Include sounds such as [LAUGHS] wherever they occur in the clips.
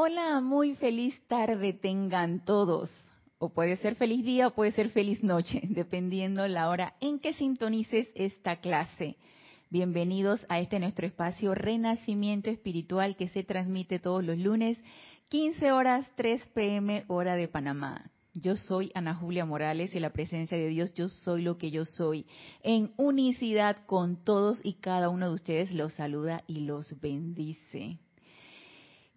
Hola, muy feliz tarde tengan todos. O puede ser feliz día o puede ser feliz noche, [LAUGHS] dependiendo la hora en que sintonices esta clase. Bienvenidos a este nuestro espacio Renacimiento Espiritual que se transmite todos los lunes, 15 horas 3 pm hora de Panamá. Yo soy Ana Julia Morales y la presencia de Dios, yo soy lo que yo soy. En unicidad con todos y cada uno de ustedes los saluda y los bendice.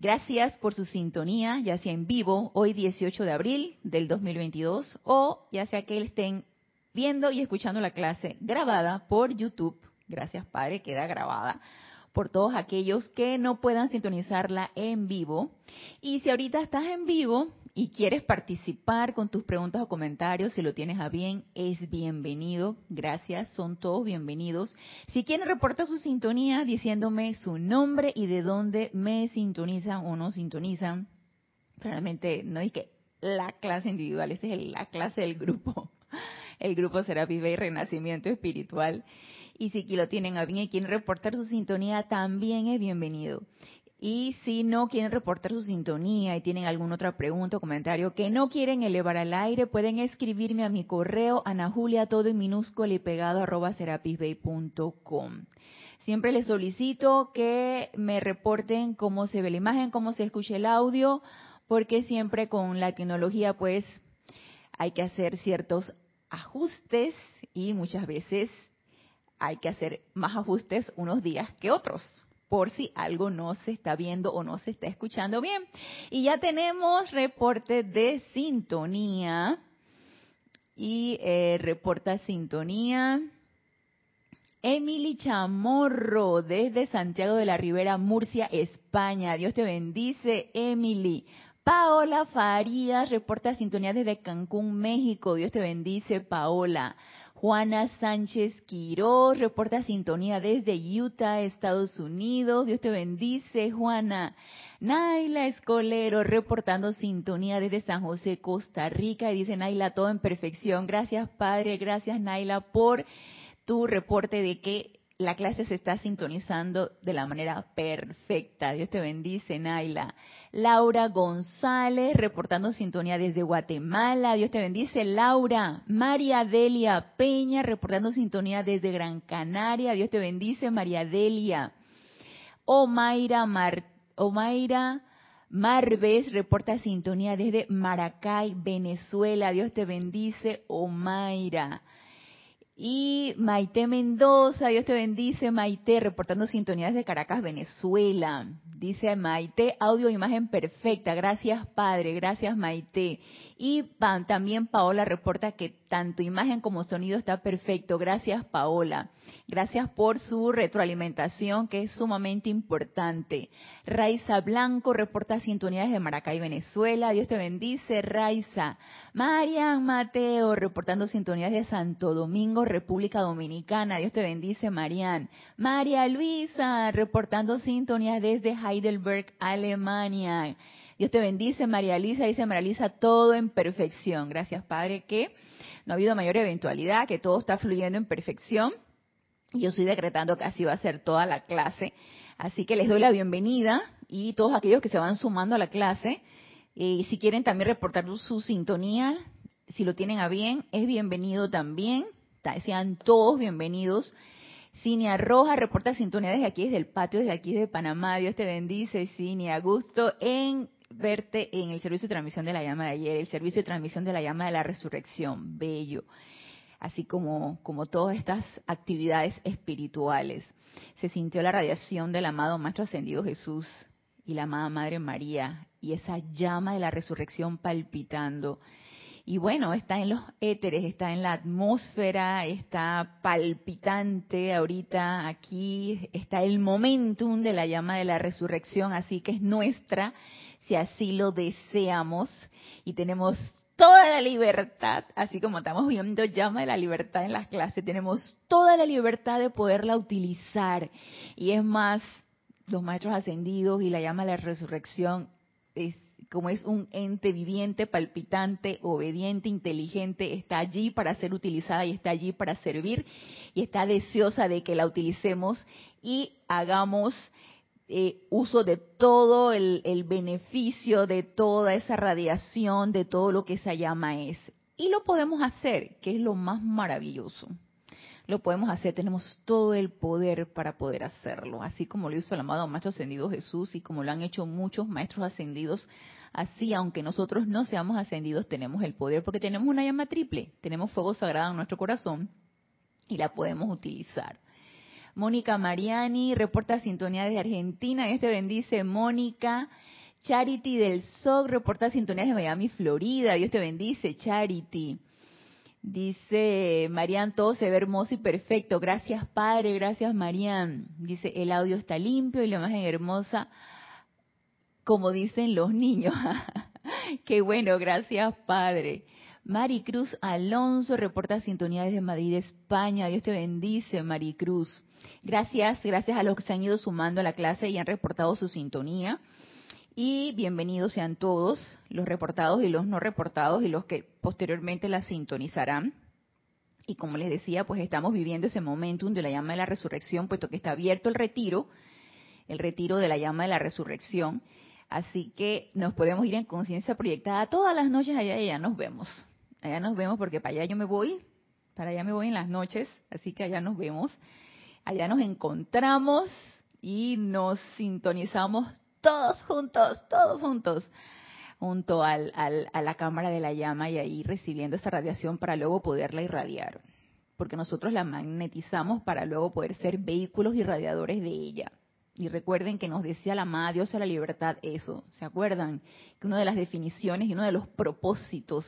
Gracias por su sintonía, ya sea en vivo, hoy 18 de abril del 2022, o ya sea que estén viendo y escuchando la clase grabada por YouTube. Gracias, Padre, queda grabada por todos aquellos que no puedan sintonizarla en vivo. Y si ahorita estás en vivo, y quieres participar con tus preguntas o comentarios, si lo tienes a bien, es bienvenido. Gracias, son todos bienvenidos. Si quieren reportar su sintonía diciéndome su nombre y de dónde me sintonizan o no sintonizan, realmente no es que la clase individual, esta es la clase del grupo. [LAUGHS] El grupo será Vive y Renacimiento Espiritual. Y si lo tienen a bien y quieren reportar su sintonía, también es bienvenido. Y si no quieren reportar su sintonía y tienen alguna otra pregunta o comentario que no quieren elevar al aire, pueden escribirme a mi correo anajulia todo en minúsculo y pegado arroba serapisbay.com. Siempre les solicito que me reporten cómo se ve la imagen, cómo se escucha el audio, porque siempre con la tecnología pues hay que hacer ciertos ajustes y muchas veces hay que hacer más ajustes unos días que otros por si algo no se está viendo o no se está escuchando bien. Y ya tenemos reporte de sintonía. Y eh, reporta sintonía. Emily Chamorro, desde Santiago de la Ribera, Murcia, España. Dios te bendice, Emily. Paola Farías, reporta sintonía desde Cancún, México. Dios te bendice, Paola. Juana Sánchez Quiroz reporta sintonía desde Utah, Estados Unidos. Dios te bendice, Juana. Naila Escolero reportando sintonía desde San José, Costa Rica. Y dice Naila, todo en perfección. Gracias, Padre. Gracias, Naila, por tu reporte de que la clase se está sintonizando de la manera perfecta. Dios te bendice, Naila. Laura González, reportando sintonía desde Guatemala. Dios te bendice, Laura. María Delia Peña, reportando sintonía desde Gran Canaria. Dios te bendice, María Delia. Omaira, Mar Marves, reporta sintonía desde Maracay, Venezuela. Dios te bendice, Omaira. Y Maite Mendoza, Dios te bendice, Maite, reportando sintonías de Caracas, Venezuela. Dice Maite, audio imagen perfecta. Gracias, Padre. Gracias, Maite. Y también Paola reporta que tanto imagen como sonido está perfecto. Gracias, Paola. Gracias por su retroalimentación, que es sumamente importante. Raiza Blanco reporta sintonías de Maracay, Venezuela. Dios te bendice, Raiza. Marian Mateo reportando sintonías de Santo Domingo, República Dominicana. Dios te bendice, Marian. María Luisa reportando sintonías desde Heidelberg, Alemania. Dios te bendice, María Luisa. Dice María Luisa, todo en perfección. Gracias, Padre, que no ha habido mayor eventualidad, que todo está fluyendo en perfección. Yo estoy decretando que así va a ser toda la clase. Así que les doy la bienvenida y todos aquellos que se van sumando a la clase, y si quieren también reportar su sintonía, si lo tienen a bien, es bienvenido también. Sean todos bienvenidos. Cinia Roja reporta sintonía desde aquí, desde el patio, desde aquí, desde Panamá. Dios te bendice, Cinia. Gusto en verte en el servicio de transmisión de la llama de ayer, el servicio de transmisión de la llama de la resurrección. Bello así como, como todas estas actividades espirituales. Se sintió la radiación del amado Maestro Ascendido Jesús y la amada Madre María y esa llama de la resurrección palpitando. Y bueno, está en los éteres, está en la atmósfera, está palpitante ahorita aquí, está el momentum de la llama de la resurrección, así que es nuestra, si así lo deseamos, y tenemos toda la libertad, así como estamos viendo llama de la libertad en las clases, tenemos toda la libertad de poderla utilizar. Y es más, los maestros ascendidos y la llama de la resurrección es como es un ente viviente, palpitante, obediente, inteligente, está allí para ser utilizada y está allí para servir y está deseosa de que la utilicemos y hagamos eh, uso de todo el, el beneficio de toda esa radiación, de todo lo que esa llama es. Y lo podemos hacer, que es lo más maravilloso. Lo podemos hacer, tenemos todo el poder para poder hacerlo, así como lo hizo el amado Maestro Ascendido Jesús y como lo han hecho muchos maestros ascendidos. Así, aunque nosotros no seamos ascendidos, tenemos el poder porque tenemos una llama triple, tenemos fuego sagrado en nuestro corazón y la podemos utilizar. Mónica Mariani reporta sintonía desde Argentina. Dios te bendice, Mónica. Charity del SOC reporta sintonía de Miami, Florida. Dios te bendice, Charity. Dice Marian, todo se ve hermoso y perfecto. Gracias, Padre. Gracias, Marian. Dice, el audio está limpio y la imagen hermosa, como dicen los niños. [LAUGHS] Qué bueno, gracias, Padre. Maricruz Alonso reporta sintonía desde Madrid, España. Dios te bendice, Maricruz. Gracias, gracias a los que se han ido sumando a la clase y han reportado su sintonía. Y bienvenidos sean todos, los reportados y los no reportados y los que posteriormente la sintonizarán. Y como les decía, pues estamos viviendo ese momentum de la llama de la resurrección, puesto que está abierto el retiro, el retiro de la llama de la resurrección. Así que nos podemos ir en conciencia proyectada todas las noches allá y allá nos vemos. Allá nos vemos porque para allá yo me voy, para allá me voy en las noches, así que allá nos vemos. Allá nos encontramos y nos sintonizamos todos juntos, todos juntos, junto al, a la cámara de la llama y ahí recibiendo esa radiación para luego poderla irradiar. Porque nosotros la magnetizamos para luego poder ser vehículos irradiadores de ella. Y recuerden que nos decía la amada Dios a la libertad eso. ¿Se acuerdan? Que una de las definiciones y uno de los propósitos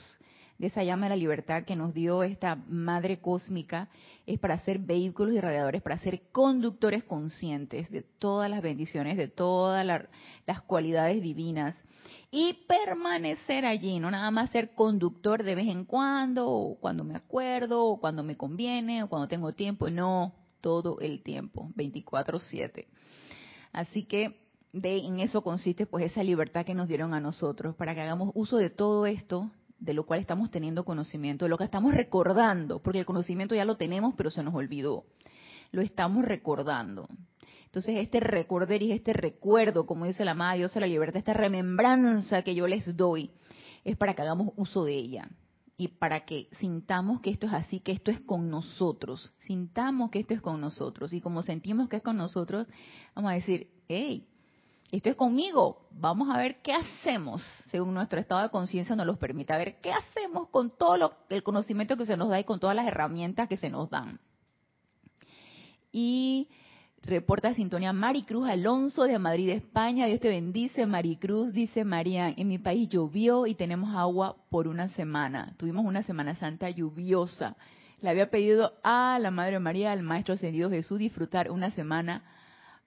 de esa llama de la libertad que nos dio esta madre cósmica es para ser vehículos y radiadores, para ser conductores conscientes de todas las bendiciones, de todas las cualidades divinas y permanecer allí, no nada más ser conductor de vez en cuando, o cuando me acuerdo, o cuando me conviene, o cuando tengo tiempo, no, todo el tiempo, 24/7. Así que de, en eso consiste pues esa libertad que nos dieron a nosotros, para que hagamos uso de todo esto, de lo cual estamos teniendo conocimiento, de lo que estamos recordando, porque el conocimiento ya lo tenemos, pero se nos olvidó. Lo estamos recordando. Entonces, este recordar y este recuerdo, como dice la amada Dios a la libertad, esta remembranza que yo les doy, es para que hagamos uso de ella y para que sintamos que esto es así, que esto es con nosotros, sintamos que esto es con nosotros. Y como sentimos que es con nosotros, vamos a decir, hey, esto es conmigo, vamos a ver qué hacemos, según nuestro estado de conciencia nos lo permite, a ver qué hacemos con todo el conocimiento que se nos da y con todas las herramientas que se nos dan. Y reporta sintonía Maricruz Alonso de Madrid, España. Dios te bendice, Maricruz. Dice María, en mi país llovió y tenemos agua por una semana. Tuvimos una Semana Santa lluviosa. Le había pedido a la Madre María, al Maestro Ascendido Jesús, disfrutar una semana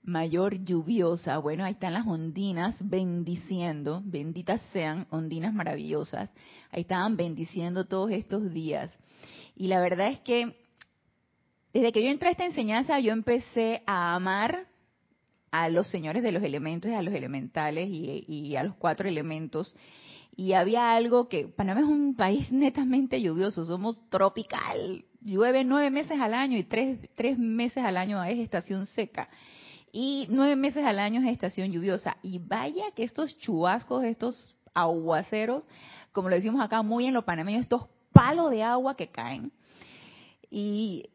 mayor lluviosa. Bueno, ahí están las ondinas bendiciendo, benditas sean, ondinas maravillosas. Ahí estaban bendiciendo todos estos días. Y la verdad es que desde que yo entré a esta enseñanza, yo empecé a amar a los señores de los elementos, a los elementales y, y a los cuatro elementos. Y había algo que, Panamá es un país netamente lluvioso, somos tropical, llueve nueve meses al año y tres, tres meses al año es estación seca y nueve meses al año es estación lluviosa. Y vaya que estos chubascos, estos aguaceros, como lo decimos acá muy en lo panameño, estos palos de agua que caen. Y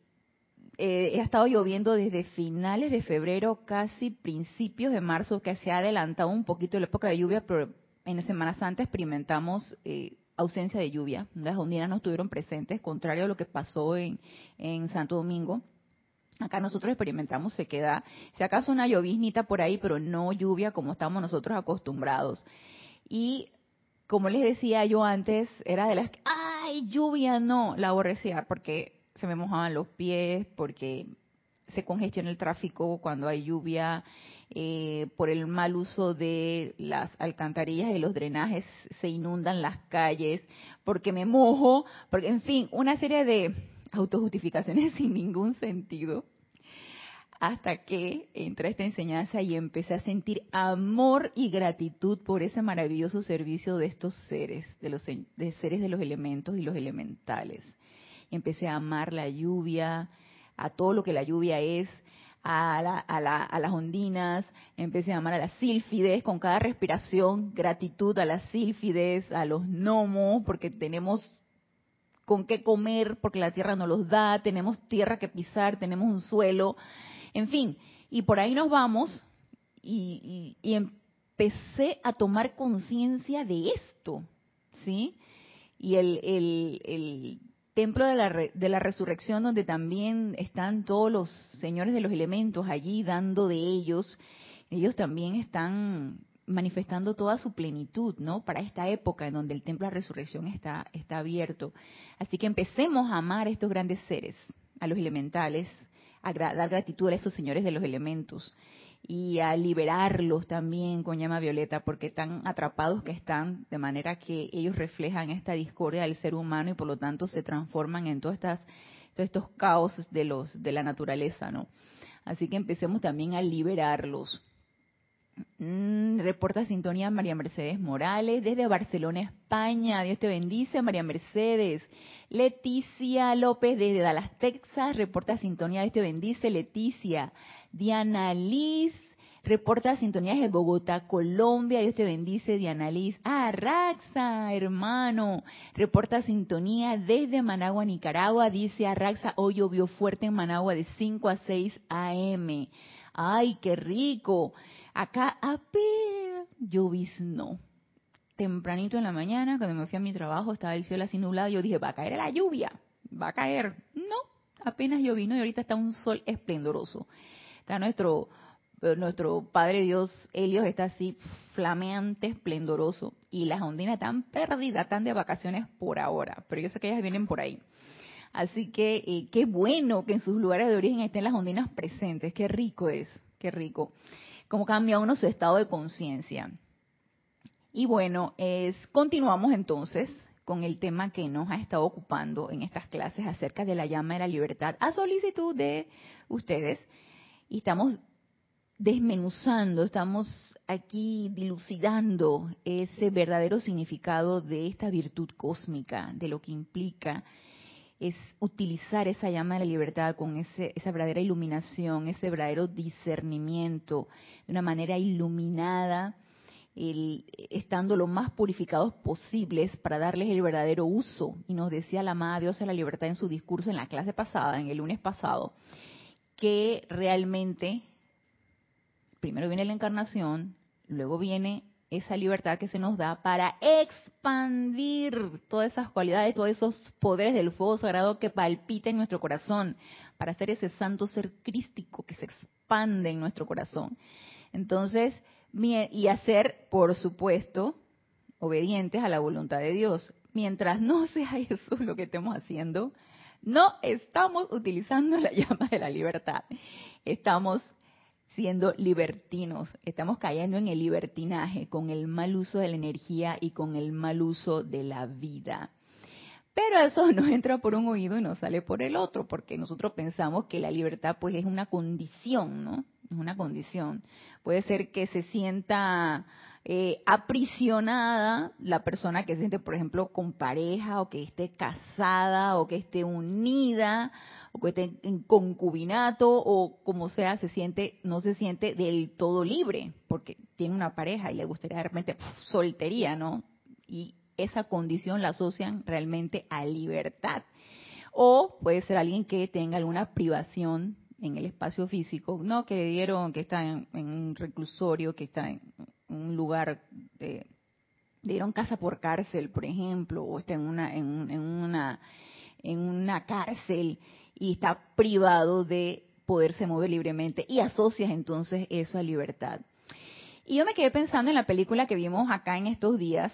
eh, ha estado lloviendo desde finales de febrero, casi principios de marzo, que se ha adelantado un poquito la época de lluvia, pero en la Semana Santa experimentamos eh, ausencia de lluvia. Las ondinas no estuvieron presentes, contrario a lo que pasó en, en Santo Domingo. Acá nosotros experimentamos se queda, si acaso una lloviznita por ahí, pero no lluvia como estamos nosotros acostumbrados. Y como les decía yo antes, era de las que, ay, lluvia no, la aborrecía porque se me mojaban los pies, porque se congestiona el tráfico cuando hay lluvia, eh, por el mal uso de las alcantarillas y los drenajes se inundan las calles, porque me mojo, porque en fin, una serie de autojustificaciones [LAUGHS] sin ningún sentido hasta que entré a esta enseñanza y empecé a sentir amor y gratitud por ese maravilloso servicio de estos seres, de los de seres de los elementos y los elementales. empecé a amar la lluvia, a todo lo que la lluvia es, a, las ondinas, empecé a llamar a las sílfides, con cada respiración, gratitud a las sílfides, a los gnomos, porque tenemos con qué comer, porque la tierra nos los da, tenemos tierra que pisar, tenemos un suelo, en fin, y por ahí nos vamos y, empecé a tomar conciencia de esto, ¿sí? Y el, el templo de la, de la resurrección donde también están todos los señores de los elementos allí dando de ellos, ellos también están manifestando toda su plenitud, ¿no? Para esta época en donde el templo de la resurrección está, está abierto. Así que empecemos a amar a estos grandes seres, a los elementales, a dar gratitud a esos señores de los elementos y a liberarlos también con llama violeta, porque tan atrapados que están, de manera que ellos reflejan esta discordia del ser humano y por lo tanto se transforman en estas, todos estos caos de, los, de la naturaleza, ¿no? Así que empecemos también a liberarlos. Mm, reporta sintonía María Mercedes Morales desde Barcelona, España. Dios te bendice, María Mercedes. Leticia López desde Dallas, Texas. Reporta sintonía. Dios te bendice, Leticia. Diana Liz. Reporta sintonía desde Bogotá, Colombia. Dios te bendice, Diana Liz. Ah, Raxa, hermano. Reporta sintonía desde Managua, Nicaragua. Dice Arraxa, hoy llovió fuerte en Managua de 5 a 6 a.m. Ay, qué rico. Acá apenas lloviznó. Tempranito en la mañana, cuando me fui a mi trabajo, estaba el cielo así nublado. Yo dije, va a caer la lluvia, va a caer. No, apenas llovino y ahorita está un sol esplendoroso. Está nuestro eh, nuestro Padre Dios, Helios, está así flameante, esplendoroso. Y las ondinas están perdidas, están de vacaciones por ahora. Pero yo sé que ellas vienen por ahí. Así que eh, qué bueno que en sus lugares de origen estén las ondinas presentes. Qué rico es, qué rico cómo cambia uno su estado de conciencia. Y bueno, es, continuamos entonces con el tema que nos ha estado ocupando en estas clases acerca de la llama de la libertad a solicitud de ustedes. Y estamos desmenuzando, estamos aquí dilucidando ese verdadero significado de esta virtud cósmica, de lo que implica es utilizar esa llama de la libertad con ese, esa verdadera iluminación, ese verdadero discernimiento, de una manera iluminada, estando lo más purificados posibles para darles el verdadero uso. Y nos decía la amada Dios de la libertad en su discurso en la clase pasada, en el lunes pasado, que realmente primero viene la encarnación, luego viene esa libertad que se nos da para expandir todas esas cualidades, todos esos poderes del fuego sagrado que palpita en nuestro corazón, para hacer ese santo ser crístico que se expande en nuestro corazón. Entonces, y hacer, por supuesto, obedientes a la voluntad de Dios. Mientras no [LAUGHS] sea eso lo que estemos haciendo, no estamos utilizando la [LAUGHS] llama de la libertad. Estamos siendo libertinos, estamos cayendo en el libertinaje con el mal uso de la energía y con el mal uso de la vida. Pero eso [LAUGHS] nos entra por un oído y nos sale por el otro, porque nosotros pensamos que la libertad pues es una condición, ¿no? Es una condición. Puede ser que se sienta eh, aprisionada la persona que se siente, por ejemplo, con pareja o que esté casada o que esté unida o que esté en concubinato o como sea, se siente, no se siente del todo libre porque tiene una pareja y le gustaría de repente soltería, ¿no? Y esa condición la asocian realmente a libertad. O puede ser alguien que tenga alguna privación en el espacio físico, no que le dieron, que está en, un reclusorio, que está en un lugar de, le dieron casa por cárcel, por ejemplo, o está en una, en, en una, en una cárcel y está privado de poderse mover libremente y asocias entonces eso a libertad. Y yo me quedé pensando en la película que vimos acá en estos días,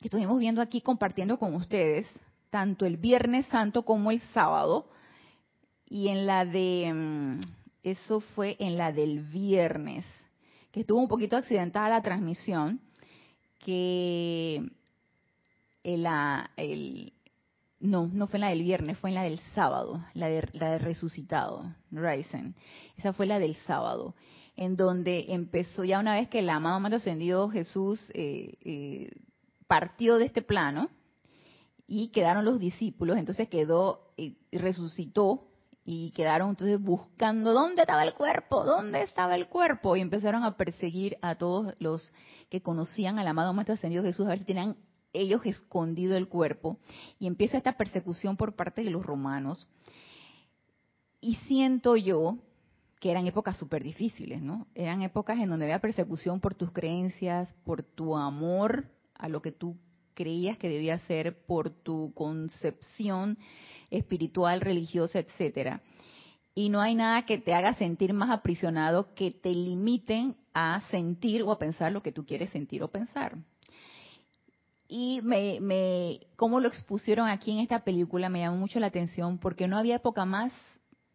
que estuvimos viendo aquí compartiendo con ustedes, tanto el Viernes Santo como el sábado, y en la de, mm, eso fue en la del viernes, que estuvo un poquito accidentada la transmisión, que el, el, no, no fue en la del viernes, fue en la del sábado, la de, la de resucitado, Ryzen. Esa fue la del sábado, en donde empezó ya una vez que el amado más ascendido Jesús eh, eh, partió de este plano y quedaron los discípulos, entonces quedó, eh, resucitó y quedaron entonces buscando dónde estaba el cuerpo, dónde estaba el cuerpo y empezaron a perseguir a todos los que conocían al amado Maestro Ascendido Jesús a ver si tenían ellos escondido el cuerpo y empieza esta persecución por parte de los romanos y siento yo que eran épocas súper difíciles, ¿no? Eran épocas en donde había persecución por tus creencias, por tu amor a lo que tú creías que debía ser, por tu concepción espiritual, religiosa, etcétera. Y no hay nada que te haga sentir más aprisionado que te limiten a sentir o a pensar lo que tú quieres sentir o pensar. Y me, me, cómo lo expusieron aquí en esta película me llamó mucho la atención porque no había época más,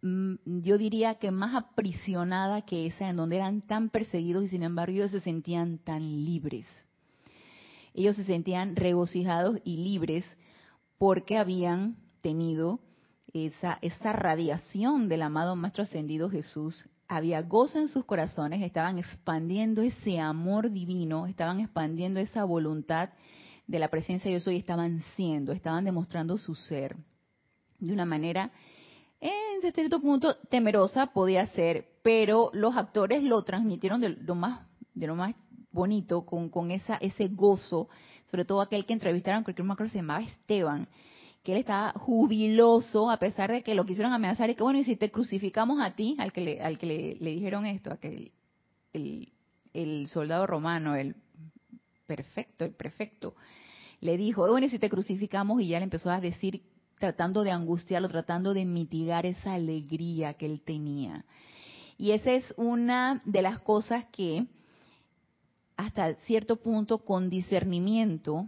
mm, yo diría que más aprisionada que esa, en donde eran tan perseguidos y sin embargo ellos se sentían tan libres. Ellos se sentían regocijados y libres porque habían tenido esa, esa radiación del amado Maestro Ascendido Jesús, había gozo en sus corazones, estaban expandiendo ese amor divino, estaban expandiendo esa voluntad de la presencia de Dios y estaban siendo, estaban demostrando su ser de una manera, en cierto punto, temerosa podía ser, pero los actores lo transmitieron de lo más, de lo más bonito, con, con esa, ese gozo, sobre todo aquel que entrevistaron, creo que no me se llamaba Esteban, que él estaba jubiloso a pesar de que lo quisieron amenazar y que bueno, y si te crucificamos a ti, al que le, al que le, dijeron esto, a que el, el, soldado romano, el perfecto, el prefecto, le dijo, bueno, y si te crucificamos y ya le empezó a decir, tratando de angustiarlo, tratando de mitigar esa alegría que él tenía. Y esa es una de las cosas que hasta cierto punto con discernimiento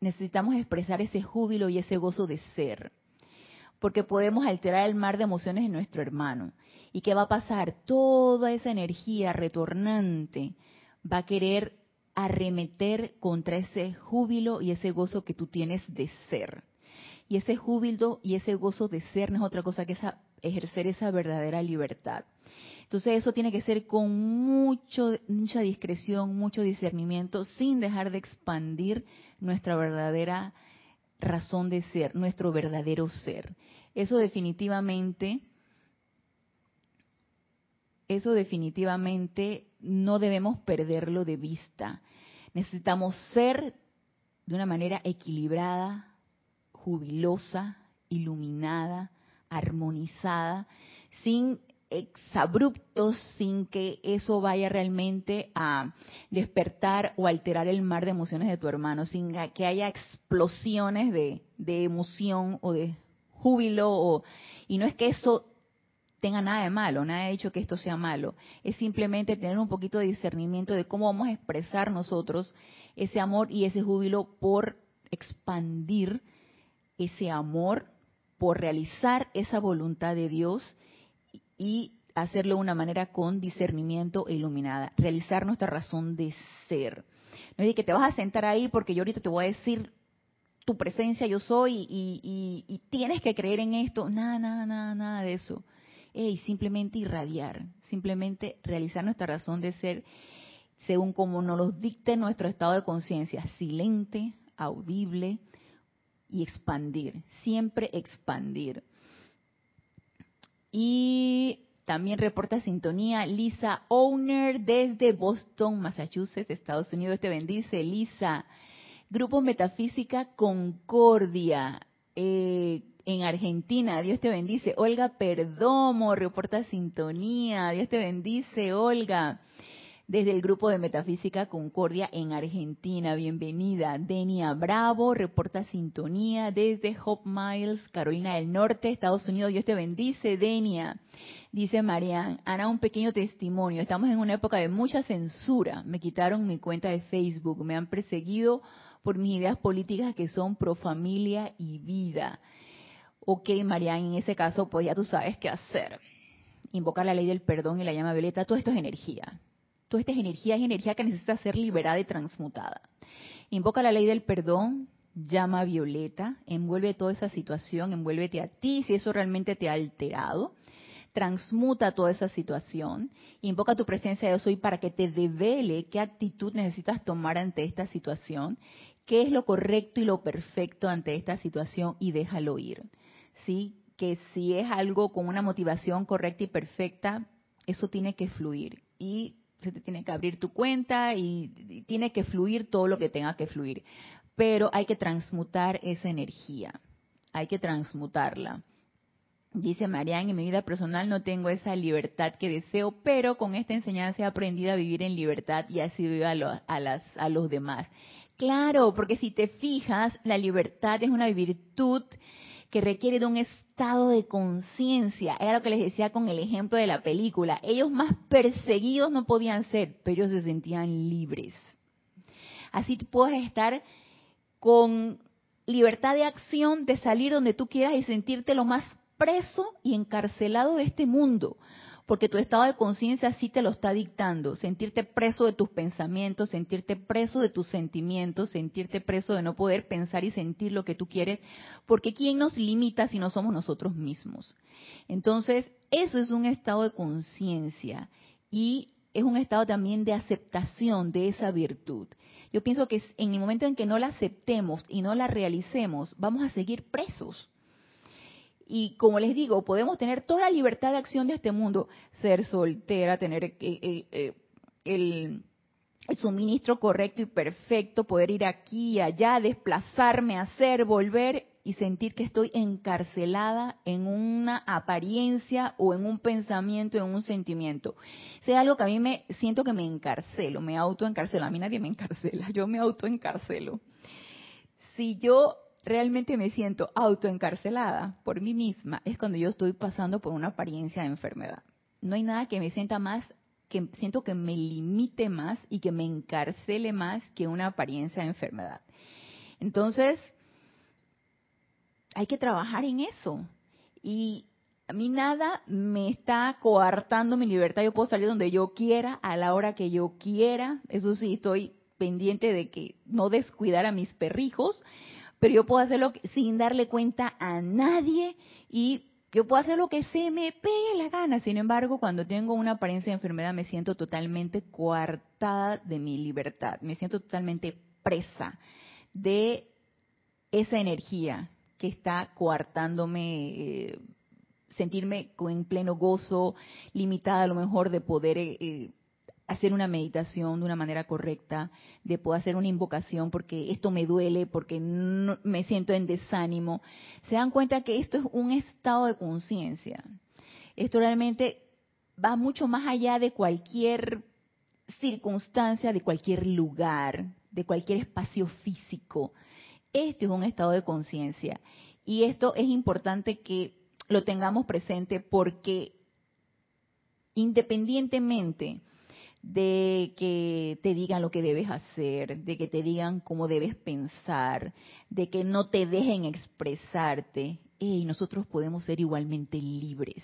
necesitamos expresar ese júbilo y ese gozo de ser, porque podemos alterar el mar de emociones en nuestro hermano. ¿Y qué va a pasar? Toda esa energía retornante va a querer arremeter contra ese júbilo y ese gozo que tú tienes de ser. Y ese júbilo y ese gozo de ser no es otra cosa que esa, ejercer esa verdadera libertad. Entonces eso tiene que ser con mucho, mucha discreción, mucho discernimiento, sin dejar de expandir nuestra verdadera razón de ser, nuestro verdadero ser. Eso definitivamente, eso definitivamente no debemos perderlo de vista. Necesitamos ser de una manera equilibrada, jubilosa, iluminada, armonizada, sin exabruptos sin que eso vaya realmente a despertar o alterar el mar de emociones de tu hermano, sin que haya explosiones de, emoción o de júbilo. Y no es que eso tenga nada de malo, nadie ha dicho que esto sea malo, es simplemente tener un poquito de discernimiento de cómo vamos a expresar nosotros ese amor y ese júbilo por expandir ese amor, por realizar esa voluntad de Dios y hacerlo de una manera con discernimiento e iluminada, realizar nuestra razón de ser. No es que te vas a sentar ahí porque yo ahorita te voy a decir tu presencia yo soy y, tienes que creer en esto. Nada, nada, nada, nada de eso. Y simplemente irradiar, simplemente realizar nuestra razón de ser según como nos lo dicte nuestro estado de conciencia, silente, audible y expandir, siempre expandir. Y también reporta sintonía Lisa Owner desde Boston, Massachusetts, Estados Unidos. Te bendice, Lisa. Grupo Metafísica Concordia. Eh, en Argentina, Dios te bendice. Olga Perdomo, reporta sintonía. Dios te bendice, Olga desde el grupo de Metafísica Concordia en Argentina. Bienvenida. Denia Bravo, reporta sintonía desde Hope Miles, Carolina del Norte, Estados Unidos. Dios te bendice, Denia. Dice Marian, Ana, un pequeño testimonio. Estamos en una época de mucha censura. Me quitaron mi cuenta de Facebook. Me han perseguido por mis ideas políticas que son pro familia y vida. Ok, Marian, en ese caso, pues ya tú sabes qué hacer. Invocar la ley del perdón y la llama violeta. Todo esto es energía Toda esta es energía, es energía que necesita ser liberada y transmutada. Invoca la ley del perdón, llama violeta, envuelve toda esa situación, envuélvete a ti si eso realmente te ha alterado, transmuta toda esa situación, invoca tu presencia de soy para que te devele qué actitud necesitas tomar ante esta situación, qué es lo correcto y lo perfecto ante esta situación y déjalo ir. ¿Sí? que si es algo con una motivación correcta y perfecta, eso tiene que fluir. Y se te tiene que abrir tu cuenta y, tiene que fluir todo lo que tenga que fluir. Pero hay que transmutar esa energía, hay que transmutarla. Dice Marian, en mi vida personal no tengo esa libertad que deseo, pero con esta enseñanza he aprendido a vivir en libertad y así vivo a, a, las, a los demás. Claro, porque si te fijas, la libertad es una virtud que requiere de un de conciencia. Era lo que les decía con el ejemplo de la película. Ellos más perseguidos no podían ser, pero ellos se sentían libres. Así puedes estar con libertad de acción, de salir donde tú quieras y sentirte lo más preso y encarcelado de este mundo porque tu estado de conciencia sí te lo está dictando, sentirte preso de tus pensamientos, sentirte preso de tus sentimientos, sentirte preso de no poder pensar y sentir lo que tú quieres, porque ¿quién nos limita si no somos nosotros mismos? Entonces, eso es un estado de conciencia y es un estado también de aceptación de esa virtud. Yo pienso que en el momento en que no la aceptemos y no la realicemos, vamos a seguir presos y como les digo, podemos tener toda la libertad de acción de este mundo, ser soltera, tener eh, eh, eh, el, suministro correcto y perfecto, poder ir aquí y allá, desplazarme, hacer, volver y sentir que estoy encarcelada en una apariencia o en un pensamiento, en un sentimiento. Sea algo que a mí me siento que me encarcelo, me autoencarcelo. A mí nadie me encarcela, yo me autoencarcelo. Si yo realmente me siento autoencarcelada por mí misma es cuando yo estoy pasando por una apariencia de enfermedad. No hay nada que me sienta más, que siento que me limite más y que me encarcele más que una apariencia de enfermedad. Entonces, hay que trabajar en eso. Y a mí nada me está coartando mi libertad. Yo puedo salir donde yo quiera, a la hora que yo quiera. Eso sí, estoy pendiente de que no descuidar a mis perrijos, pero yo puedo hacerlo sin darle cuenta a nadie y yo puedo hacer lo que se me pegue la gana. Sin embargo, cuando tengo una apariencia de enfermedad me siento totalmente coartada de mi libertad, me siento totalmente presa de esa energía que está coartándome, eh, sentirme en pleno gozo, limitada a lo mejor de poder eh, hacer una meditación de una manera correcta, de poder hacer una invocación porque esto me duele, porque me siento en desánimo. Se dan cuenta que esto es un estado de conciencia. Esto realmente va mucho más allá de cualquier circunstancia, de cualquier lugar, de cualquier espacio físico. Esto es un estado de conciencia. Y esto es importante que lo tengamos presente porque independientemente de que te digan lo que debes hacer, de que te digan cómo debes pensar, de que no te dejen expresarte. Y nosotros podemos ser igualmente libres,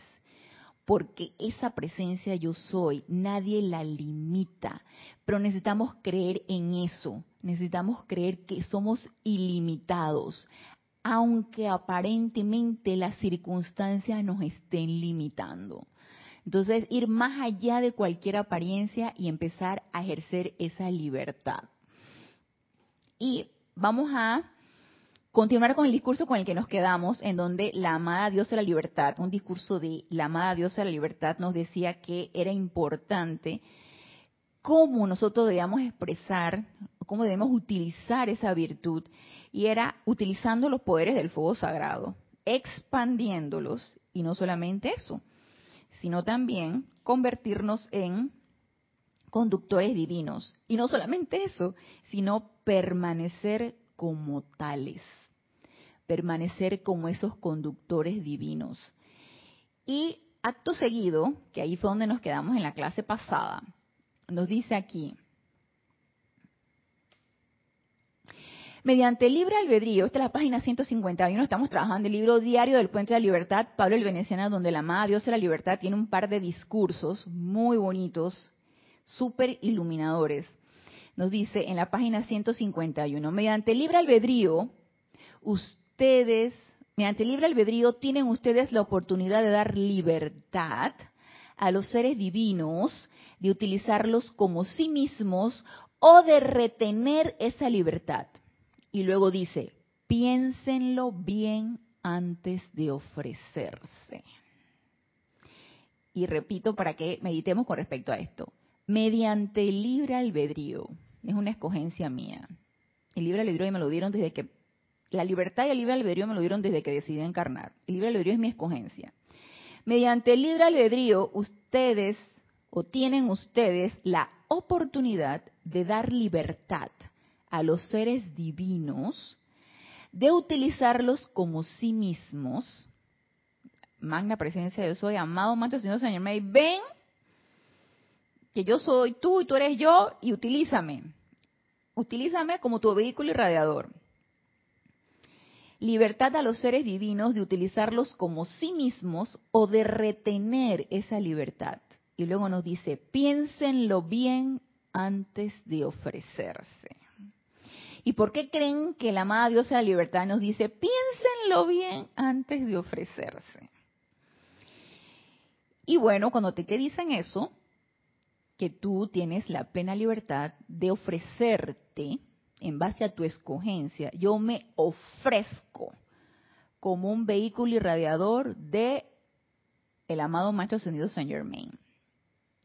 porque esa presencia yo soy, nadie la limita, pero necesitamos creer en eso, necesitamos creer que somos ilimitados, aunque aparentemente las circunstancias nos estén limitando. Entonces, ir más allá de cualquier apariencia y empezar a ejercer esa libertad. Y vamos a continuar con el discurso con el que nos quedamos, en donde la amada diosa de la libertad, un discurso de la amada diosa de la libertad nos decía que era importante cómo nosotros debíamos expresar, cómo debemos utilizar esa virtud, y era utilizando los poderes del fuego sagrado, expandiéndolos, y no solamente eso, sino también convertirnos en conductores divinos. Y no solamente eso, sino permanecer como tales, permanecer como esos conductores divinos. Y acto seguido, que ahí fue donde nos quedamos en la clase pasada, nos dice aquí, Mediante el libre albedrío, esta es la página 151, estamos trabajando el libro diario del Puente de la Libertad, Pablo el Veneciano, donde la amada Dios de la Libertad tiene un par de discursos muy bonitos, súper iluminadores. Nos dice en la página 151, mediante el libre albedrío, ustedes, mediante el libre albedrío tienen ustedes la oportunidad de dar libertad a los seres divinos, de utilizarlos como sí mismos o de retener esa libertad. Y luego dice, piénsenlo bien antes de ofrecerse. Y repito para que meditemos con respecto a esto. Mediante el libre albedrío, es una escogencia mía. El libre albedrío me lo dieron desde que, la libertad y el libre albedrío me lo dieron desde que decidí encarnar. El libre albedrío es mi escogencia. Mediante el libre albedrío, ustedes o tienen ustedes la oportunidad de dar libertad a los seres divinos, de utilizarlos como sí mismos. Magna presencia, yo soy amado, manto, Señor, Señor, me ven que yo soy tú y tú eres yo y utilízame. Utilízame como tu vehículo irradiador. Libertad a los seres divinos de utilizarlos como sí mismos o de retener esa libertad. Y luego nos dice, piénsenlo bien antes de ofrecerse. ¿Y por qué creen que la amada diosa de la libertad nos dice, piénsenlo bien antes de ofrecerse? Y bueno, cuando te dicen eso, que tú tienes la plena libertad de ofrecerte en base a tu escogencia. Yo me ofrezco como un vehículo irradiador de el amado maestro ascendido Saint Germain.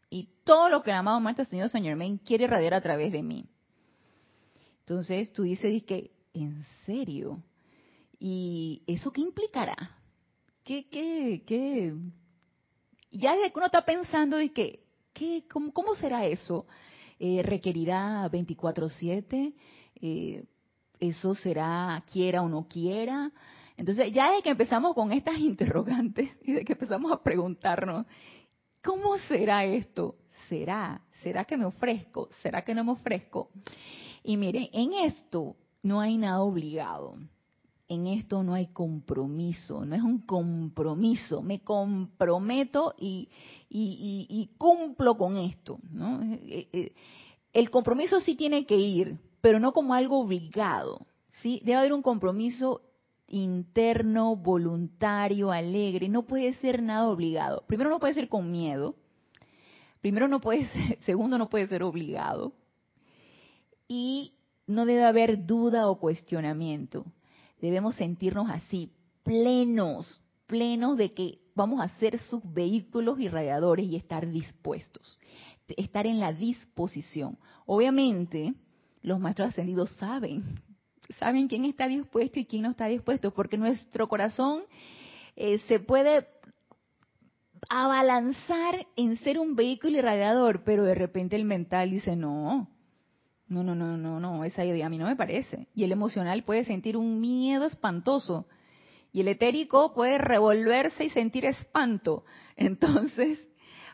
Y todo lo que el amado maestro ascendido Saint Germain quiere irradiar a través de mí. Entonces tú dices que, ¿en serio? ¿Y eso qué implicará? ¿Qué, qué, qué? Ya uno está pensando de ¿qué, cómo, será eso? Eh, ¿Requerirá 24/7? Eh, ¿Eso será quiera o no quiera? Entonces, ya desde que empezamos con estas [LAUGHS] interrogantes y de que empezamos a preguntarnos, ¿cómo será esto? ¿Será? ¿Será que me ofrezco? ¿Será que no me ofrezco? Y miren, en esto no hay nada obligado. En esto no hay compromiso, no es un compromiso. Me comprometo y, cumplo con esto. Eh, eh, el compromiso sí tiene que ir, pero no como algo obligado. ¿sí? Debe haber un compromiso interno, voluntario, alegre. No puede ser nada obligado. Primero no puede ser con miedo. Primero no puede ser, [LAUGHS] segundo no puede ser obligado y no debe haber duda o cuestionamiento. Debemos sentirnos así, plenos, plenos de que vamos a ser sus vehículos irradiadores y estar dispuestos, estar en la disposición. Obviamente, los maestros ascendidos saben, saben quién está dispuesto y quién no está dispuesto, porque nuestro corazón eh, se puede abalanzar en ser un vehículo irradiador, pero de repente el mental dice, no, no, no, no, no, no, esa idea a mí no me parece. Y el emocional puede sentir un miedo espantoso. Y el etérico puede revolverse y sentir espanto. [LAUGHS] Entonces,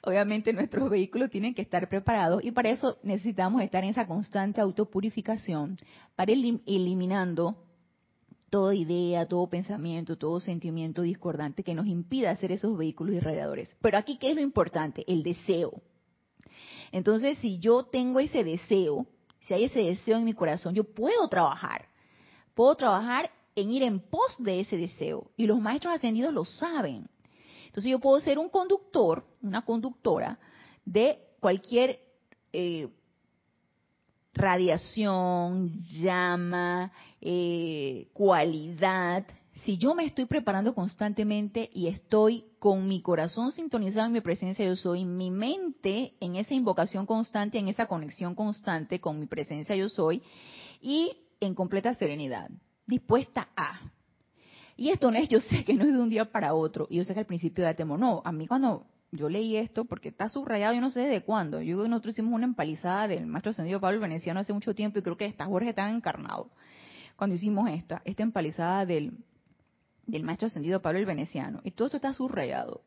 obviamente nuestros vehículos tienen que estar preparados y para eso necesitamos estar en esa constante autopurificación, para ir eliminando toda idea, todo pensamiento, todo sentimiento discordante que nos impida hacer esos vehículos irradiadores. Pero aquí, ¿qué es lo importante? El deseo. Entonces, si yo tengo ese deseo, si hay ese deseo en mi corazón, yo puedo trabajar. Puedo trabajar en ir en pos de ese deseo. Y los maestros ascendidos lo saben. Entonces yo puedo ser un conductor, una conductora de cualquier eh, radiación, llama, eh, cualidad. Si yo me estoy preparando constantemente y estoy con mi corazón sintonizado en mi presencia yo soy, mi mente en esa invocación constante, en esa conexión constante con mi presencia yo soy y en completa serenidad, dispuesta a. Y esto no es, yo sé que no es de un día para otro, y yo sé que al principio da temor. No, a mí cuando yo leí esto, porque está subrayado, yo no sé de cuándo. Yo nosotros hicimos una empalizada del maestro ascendido Pablo Veneciano hace mucho tiempo, y creo que esta Jorge estaba encarnado cuando hicimos esta, esta empalizada del del maestro ascendido Pablo el Veneciano. Y todo esto está subrayado.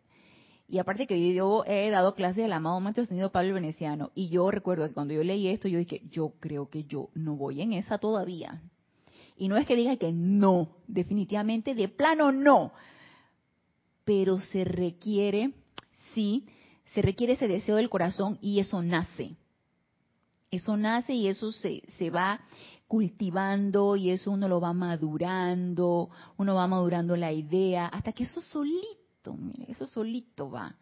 Y aparte que yo he dado clases del amado maestro ascendido Pablo el Veneciano. Y yo recuerdo que cuando yo leí esto, yo dije, yo creo que yo no voy en esa todavía. Y no es que diga que no, definitivamente de plano no. Pero se requiere, sí, se requiere ese deseo del corazón y eso nace. Eso nace y eso se, se va cultivando y eso uno lo va madurando, uno va madurando la idea, hasta que eso solito, mire, eso solito va.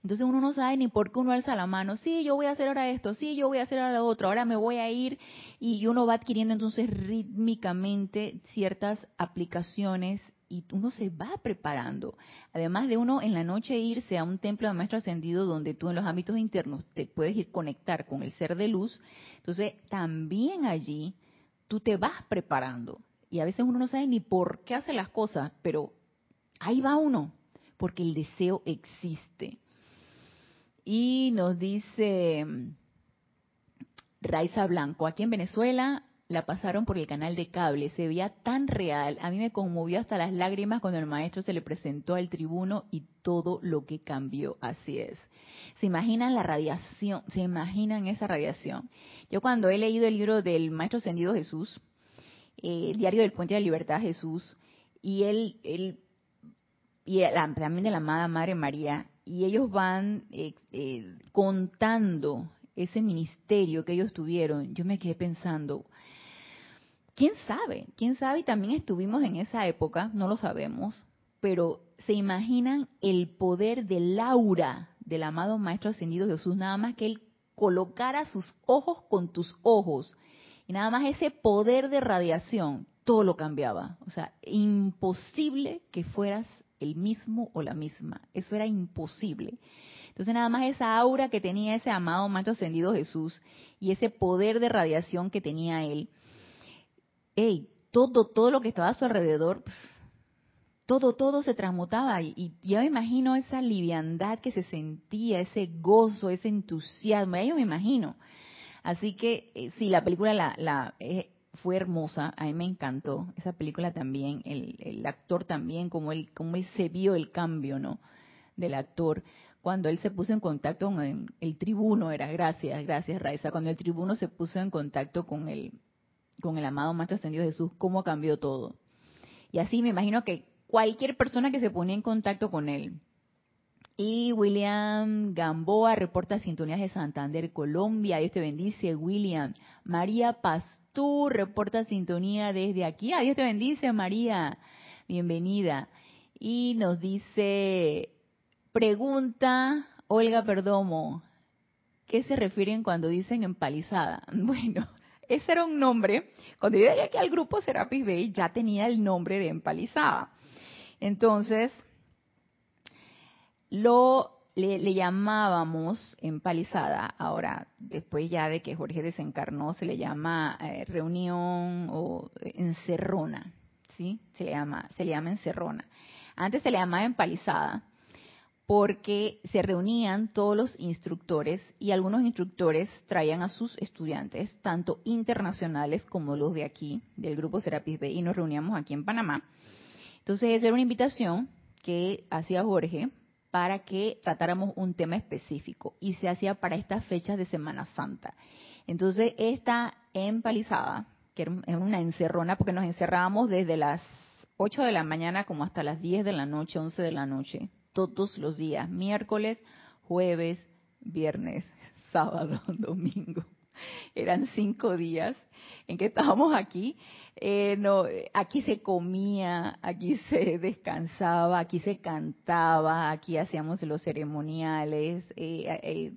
Entonces uno no sabe ni por qué uno alza la mano, sí, yo voy a hacer ahora esto, sí, yo voy a hacer ahora lo otro, ahora me voy a ir y uno va adquiriendo entonces rítmicamente ciertas aplicaciones y uno se va preparando. Además de uno en la noche irse a un templo de maestro ascendido donde tú en los ámbitos internos te puedes ir conectar con el ser de luz, entonces también allí tú te vas preparando. Y a veces uno no sabe ni por qué hace las cosas, pero ahí va uno, porque el deseo existe. Y nos dice Raiza Blanco, aquí en Venezuela la pasaron por el canal de cable, se veía tan real, a mí me conmovió hasta las lágrimas cuando el maestro se le presentó al tribuno y todo lo que cambió, así es. ¿Se imaginan la radiación? ¿Se imaginan esa radiación? Yo cuando he leído el libro del maestro ascendido Jesús, eh, diario del Puente de la Libertad Jesús, y él, él y también de la amada Madre María, y ellos van eh, eh, contando ese ministerio que ellos tuvieron, yo me quedé pensando, ¿quién sabe? ¿Quién sabe? Y también estuvimos en esa época, no lo sabemos, pero se imaginan el poder del aura del amado Maestro Ascendido Jesús, nada más que él colocara sus ojos con tus ojos, y nada más ese poder de radiación, todo lo cambiaba. O sea, imposible que fueras el mismo o la misma. Eso era imposible. Entonces nada más esa aura que tenía ese amado maestro ascendido Jesús y ese poder de radiación que tenía él, hey, todo, todo lo que estaba a su alrededor, todo, todo se transmutaba y, y, yo me imagino esa liviandad que se sentía, ese gozo, ese entusiasmo, yo me imagino. Así que eh, sí, la película la, la eh, fue hermosa, a mí me encantó esa película también, el, el actor también, como él, como él se vio el cambio, ¿no? Del actor cuando él se puso en contacto con el, tribuno, era gracias, gracias Raiza, cuando el tribuno se puso en contacto con el, con el amado Maestro Ascendido Jesús, cómo cambió todo. Y así me imagino que cualquier persona que se ponía en contacto con él. Y William Gamboa reporta sintonías de Santander, Colombia. Dios te bendice, William. María Pastur reporta sintonía desde aquí. Dios te bendice, María. Bienvenida. Y nos dice Pregunta Olga Perdomo, ¿qué se refieren cuando dicen empalizada? [LAUGHS] Bueno, ese era un nombre. Cuando yo llegué aquí al grupo Serapis Bay ya tenía el nombre de empalizada. Entonces, lo le, llamábamos empalizada. Ahora, después ya de que Jorge desencarnó, se le llama eh, reunión o encerrona, ¿sí? Se le llama, se le llama encerrona. Antes se le llamaba empalizada porque se reunían todos los instructores y algunos instructores traían a sus estudiantes, tanto internacionales como los de aquí, del grupo Serapis B, y nos reuníamos aquí en Panamá. Entonces, esa era una invitación que hacía Jorge para que tratáramos un tema específico y se hacía para estas fechas de Semana Santa. Entonces, esta empalizada, que era una encerrona, porque nos encerrábamos desde las 8 de la mañana como hasta las 10 de la noche, 11 de la noche, todos los días, miércoles, jueves, viernes, [LAUGHS] sábado, [LAUGHS] domingo. Eran cinco días en que estábamos aquí. Eh, aquí se comía, aquí [LAUGHS] se descansaba, aquí se cantaba, aquí hacíamos los ceremoniales, eh, eh,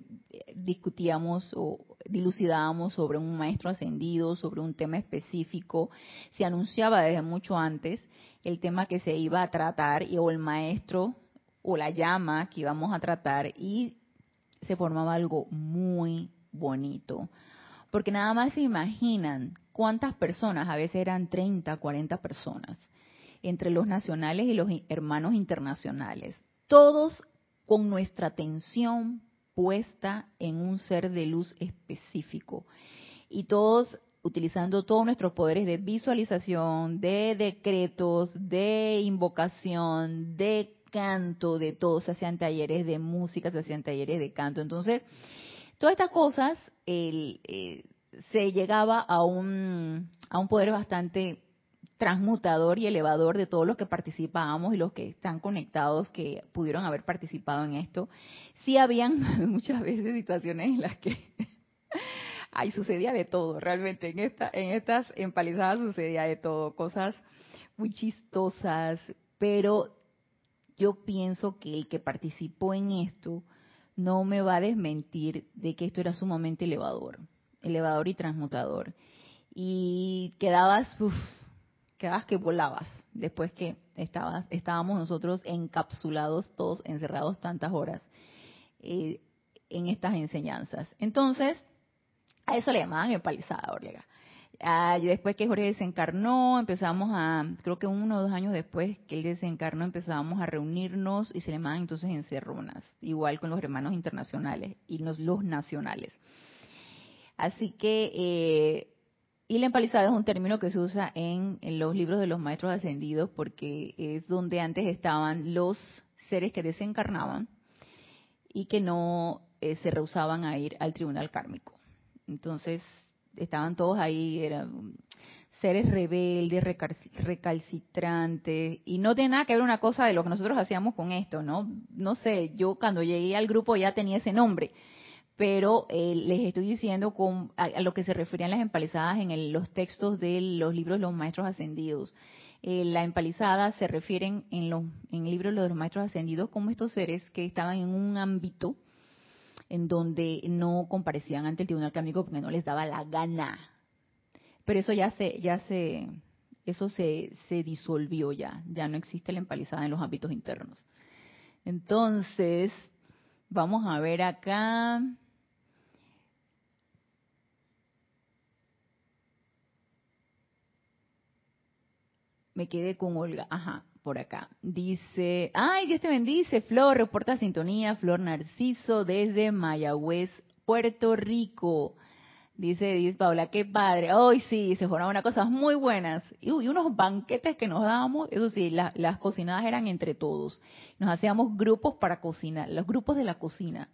discutíamos o dilucidábamos sobre un maestro ascendido, sobre un tema específico. Se anunciaba desde mucho antes el tema que se iba a tratar y el maestro o la llama que íbamos a tratar y se formaba algo muy bonito. Porque nada más se imaginan cuántas personas, a veces eran 30, 40 personas, entre los nacionales y los hermanos internacionales, todos con nuestra atención puesta en un ser de luz específico y todos utilizando todos nuestros poderes de visualización, de decretos, de invocación, de canto, de todo, se hacían talleres de música, se hacían talleres de canto. Entonces, todas estas cosas eh, se llegaba a un, a un poder bastante transmutador y elevador de todos los que participábamos y los que están conectados que pudieron haber participado en esto. Sí habían [LAUGHS] muchas veces situaciones en las que [LAUGHS] ahí sucedía de todo, realmente en esta en estas empalizadas sucedía de todo, cosas muy chistosas, pero yo pienso que el que participó en esto no me va a desmentir de que esto era sumamente elevador, elevador y transmutador. Y quedabas, quedabas que volabas después que estabas, estábamos nosotros encapsulados, todos encerrados tantas horas eh, en estas enseñanzas. Entonces, a eso le llamaban empalizada, Orlega. Ah, después que Jorge desencarnó, empezamos a, creo que uno o dos años después que él desencarnó, empezamos a reunirnos y se le llamaban entonces encerronas, igual con los hermanos internacionales y los, los nacionales. Así que eh, y la empalizada es un término que se usa en, los libros de los maestros ascendidos porque es donde antes estaban los seres que desencarnaban y que no eh, se rehusaban a ir al tribunal kármico. Entonces estaban todos ahí, eran seres rebeldes, recalcitrantes, y no tiene nada que ver una cosa de lo que nosotros hacíamos con esto, ¿no? No sé, yo cuando llegué al grupo ya tenía ese nombre, pero eh, les estoy diciendo con, a, lo que se referían las empalizadas en los textos de los libros de los maestros ascendidos. Eh, la empalizada se refieren en, los, en el libro de los maestros ascendidos como estos seres que estaban en un ámbito en donde no comparecían ante el tribunal cármico porque no les daba la gana. Pero eso ya se, ya se, eso se, se disolvió ya, ya no existe la empalizada en los ámbitos internos. Entonces, vamos a ver acá. me quedé con Olga. Ajá, por acá. Dice, ay, Dios te bendice. Flor, reporta sintonía. Flor Narciso desde Mayagüez, Puerto Rico. Dice, dice Paula, qué padre. Hoy sí, se fueron unas cosas muy buenas. Y, unos banquetes que nos dábamos, eso sí, las cocinadas eran entre todos. Nos hacíamos grupos para cocinar, los grupos de la cocina.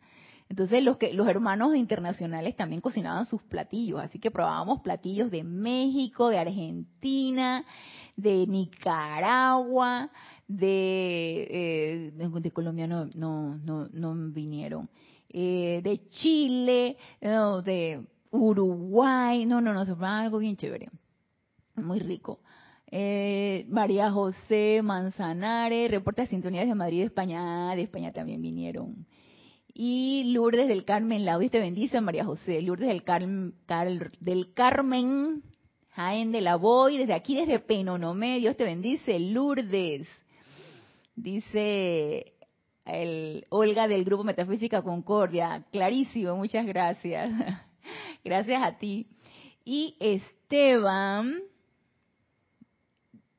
Entonces los que los hermanos internacionales también cocinaban sus platillos, así que probábamos platillos de México, de Argentina, de Nicaragua, de, eh, de Colombia no, no, no, no vinieron, eh, de Chile, de Uruguay, no, no, no, se fue algo bien chévere, muy rico. Eh, María José Manzanares, reporta sintonías de Madrid, España, de España también vinieron. Y Lourdes del Carmen, la te bendice, María José. Lourdes del, Carmen, del Carmen, Jaén de la Boy, desde aquí, desde Penonomé, Dios te bendice, Lourdes. Dice el Olga del Grupo Metafísica Concordia, clarísimo, muchas gracias. [LAUGHS] gracias a ti. Y Esteban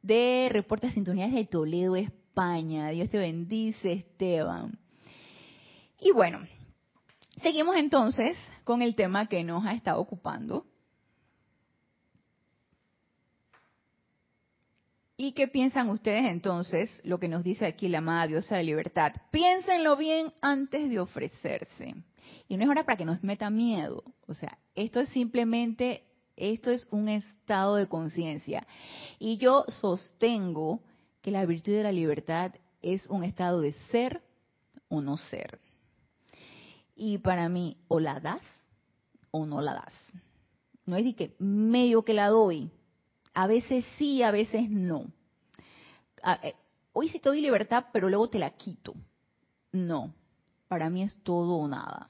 de Reporta Sintonías de Toledo, España. Dios te bendice, Esteban. Y bueno, seguimos entonces con el tema que nos ha estado ocupando. ¿Y qué piensan ustedes entonces, lo que nos dice aquí la amada diosa de la libertad? Piénsenlo bien antes de ofrecerse. Y no es hora para que nos meta miedo. O sea, esto es simplemente, esto es un estado de conciencia. Y yo sostengo que la virtud de la libertad es un estado de ser o no ser. Y para mí, o la das o no la das. No es de que medio que la doy. A veces sí, a veces no. Eh, hoy sí te doy libertad, pero luego te la quito. No, para mí es todo o nada.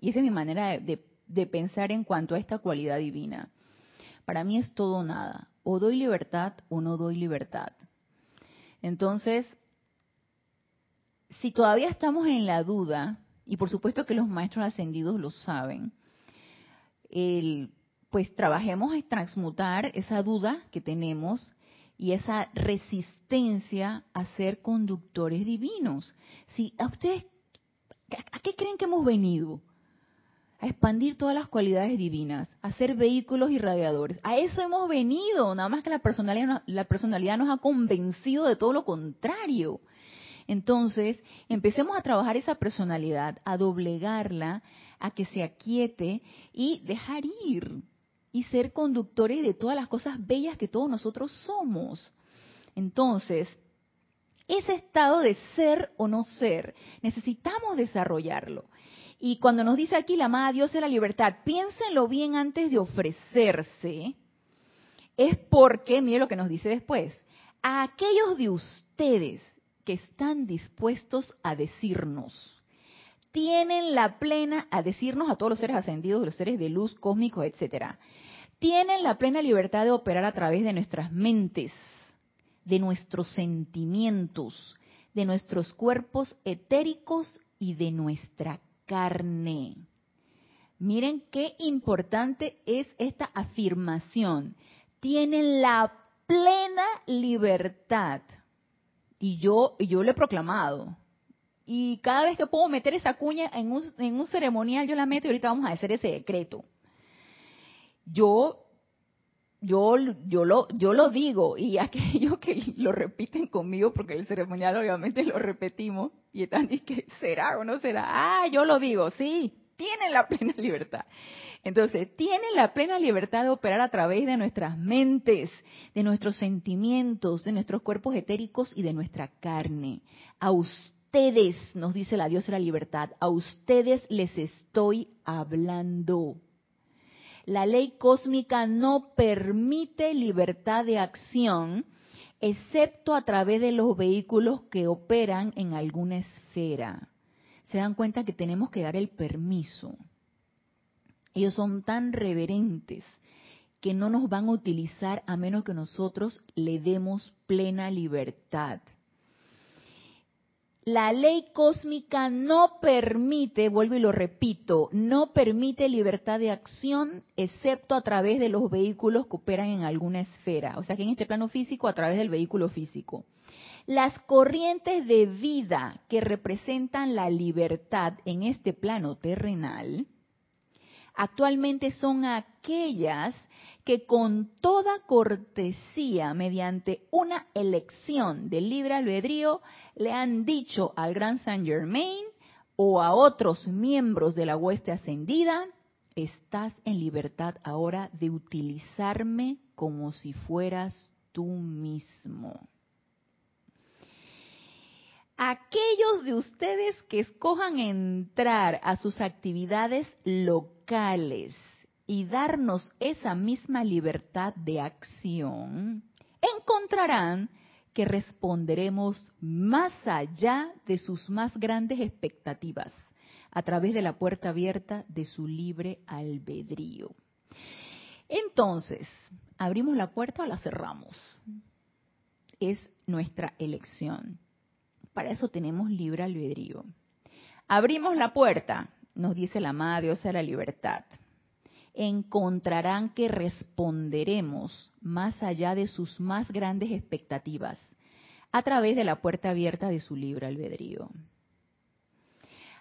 Y esa es mi manera de, de pensar en cuanto a esta cualidad divina. Para mí es todo o nada. O doy libertad o no doy libertad. Entonces, si todavía estamos en la duda, y por supuesto que los maestros ascendidos lo saben, pues trabajemos en transmutar esa duda que tenemos y esa resistencia a ser conductores divinos. Si a ustedes, ¿a qué creen que hemos venido? A expandir todas las cualidades divinas, a ser vehículos irradiadores. A eso hemos venido, nada más que la personalidad, la personalidad nos ha convencido de todo lo contrario. Entonces, empecemos a trabajar esa personalidad, a doblegarla, a que se aquiete y dejar ir y ser conductores de todas las cosas bellas que todos nosotros somos. Entonces, ese estado de ser o no ser, necesitamos desarrollarlo. Y cuando nos dice aquí la amada Dios de la libertad, piénsenlo bien antes de ofrecerse, es porque, mire lo que nos dice después, a aquellos de ustedes que están dispuestos a decirnos. Tienen la plena, a decirnos a todos los seres ascendidos, los seres de luz, cósmicos, etcétera. Tienen la plena libertad de operar a través de nuestras mentes, de nuestros sentimientos, de nuestros cuerpos etéricos y de nuestra carne. Miren qué importante es esta afirmación. Tienen la plena libertad. Y yo, yo lo he proclamado. Y cada vez que puedo meter esa cuña en un, en un ceremonial, yo la meto y ahorita vamos a hacer ese decreto. Yo, yo, yo lo, yo lo digo y [LAUGHS] aquellos que lo repiten conmigo, porque el ceremonial obviamente lo repetimos y están y que será o no será. Ah, yo lo digo, sí, tienen la [LAUGHS] plena libertad. Entonces, tienen la plena libertad de operar a través de nuestras mentes, de nuestros sentimientos, de nuestros cuerpos etéricos y de nuestra carne. A ustedes, nos dice la diosa de la libertad, a ustedes les estoy hablando. La ley cósmica no permite libertad de acción, excepto a través de los vehículos que operan en alguna esfera se dan cuenta que tenemos que dar el permiso. Ellos son tan reverentes que no nos van a utilizar a menos que nosotros le demos plena libertad. La ley cósmica no permite, vuelvo y lo repito, no permite libertad de acción excepto a través de los vehículos que operan en alguna esfera. O sea que en este plano físico, a través del vehículo físico. Las corrientes de vida que representan la libertad en este plano terrenal actualmente son aquellas que con toda cortesía, mediante una elección de libre albedrío, le han dicho al Gran Saint Germain o a otros miembros de la hueste ascendida, estás en libertad ahora de utilizarme como si fueras tú mismo aquellos de ustedes que escojan entrar a sus actividades locales y darnos esa misma libertad de acción, encontrarán que responderemos más allá de sus más grandes expectativas a través de la puerta abierta de su libre albedrío. Entonces, ¿abrimos la puerta o la cerramos? Es nuestra elección. Para eso tenemos libre albedrío. Abrimos la puerta, nos dice la amada diosa de la libertad. Encontrarán que responderemos más allá de sus más grandes expectativas a través de la puerta abierta de su libre albedrío.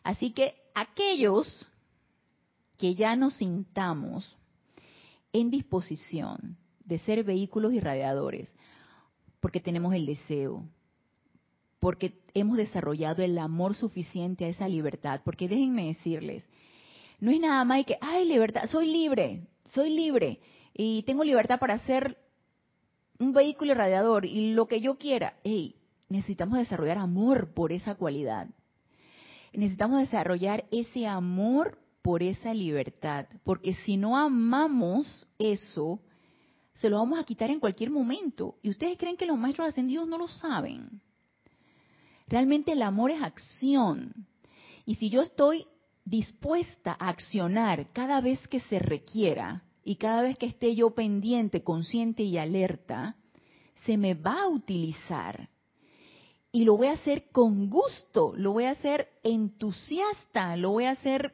Así que aquellos que ya nos sintamos en disposición de ser vehículos irradiadores, porque tenemos el deseo, porque hemos desarrollado el amor suficiente a esa libertad. Porque déjenme decirles, no es nada más que, ay, libertad, soy libre, soy libre y tengo libertad para hacer un vehículo irradiador y lo que yo quiera. Hey, necesitamos desarrollar amor por esa cualidad. Necesitamos desarrollar ese amor por esa libertad, porque si no amamos eso, se lo vamos a quitar en cualquier momento. ¿Y ustedes creen que los maestros ascendidos no lo saben? Realmente el amor es acción. Y si yo estoy dispuesta a accionar cada vez que se requiera y cada vez que esté yo pendiente, consciente y alerta, se me va a utilizar. Y lo voy a hacer con gusto, lo voy a hacer entusiasta, lo voy a hacer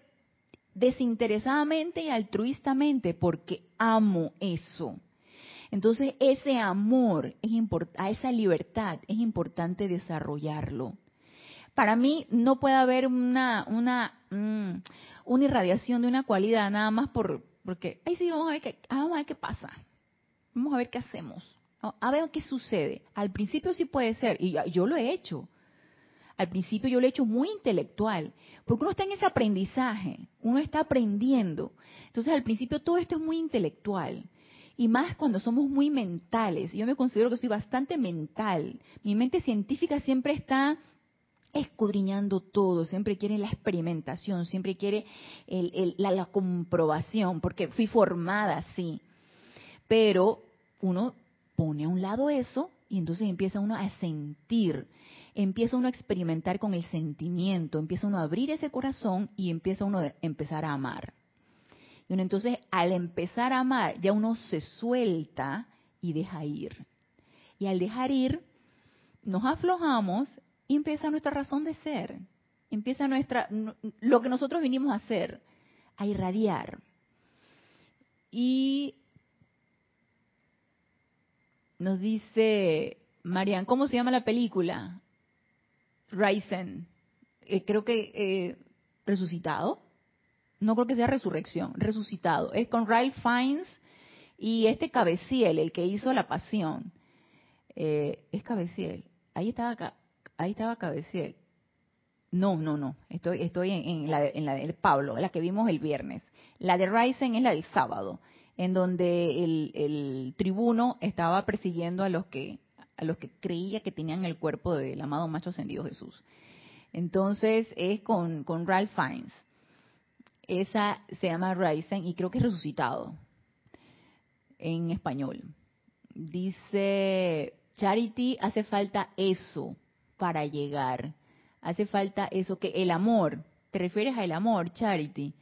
desinteresadamente y altruistamente porque amo eso. Entonces, ese amor es a esa libertad es importante desarrollarlo. Para mí no puede haber una una mm, una irradiación de una cualidad nada más por porque ay sí vamos a ver qué ah, vamos a ver qué pasa. Vamos a ver qué hacemos. A ver qué sucede. Al principio sí puede ser y yo lo he hecho. Al principio yo lo he hecho muy intelectual, porque uno está en ese aprendizaje, uno está aprendiendo. Entonces al principio todo esto es muy intelectual. Y más cuando somos muy mentales. Yo me considero que soy bastante mental. Mi mente científica siempre está escudriñando todo, siempre quiere la experimentación, siempre quiere la, la comprobación, porque fui formada así. Pero uno pone a un lado eso y entonces empieza uno a sentir, empieza uno a experimentar con el sentimiento, empieza uno a abrir ese corazón y empieza uno a empezar a amar entonces, al empezar a amar, ya uno se suelta y deja ir. Y al dejar ir, nos aflojamos y empieza nuestra razón de ser. Empieza nuestra lo que nosotros vinimos a hacer, a irradiar. Y nos dice Marian, ¿cómo se llama la película? Ryzen. Eh, creo que eh, resucitado. No creo que sea resurrección, resucitado. Es con Ralph Fiennes y este Cabeciel, el que hizo La Pasión. Eh, es Cabeciel. Ahí estaba, ahí estaba Cabeciel. No, no, no. Estoy, estoy en, la, en la de Pablo, la que vimos el viernes. La de Ryzen es la del sábado, en donde el, el tribuno estaba persiguiendo a los que a los que creía que tenían el cuerpo del amado macho ascendido Jesús. Entonces es con, con Ralph Fiennes. Esa se llama Ryzen y creo que es resucitado en español. Dice, Charity, hace falta eso para llegar. Hace falta eso, que el amor, ¿te refieres al amor, Charity?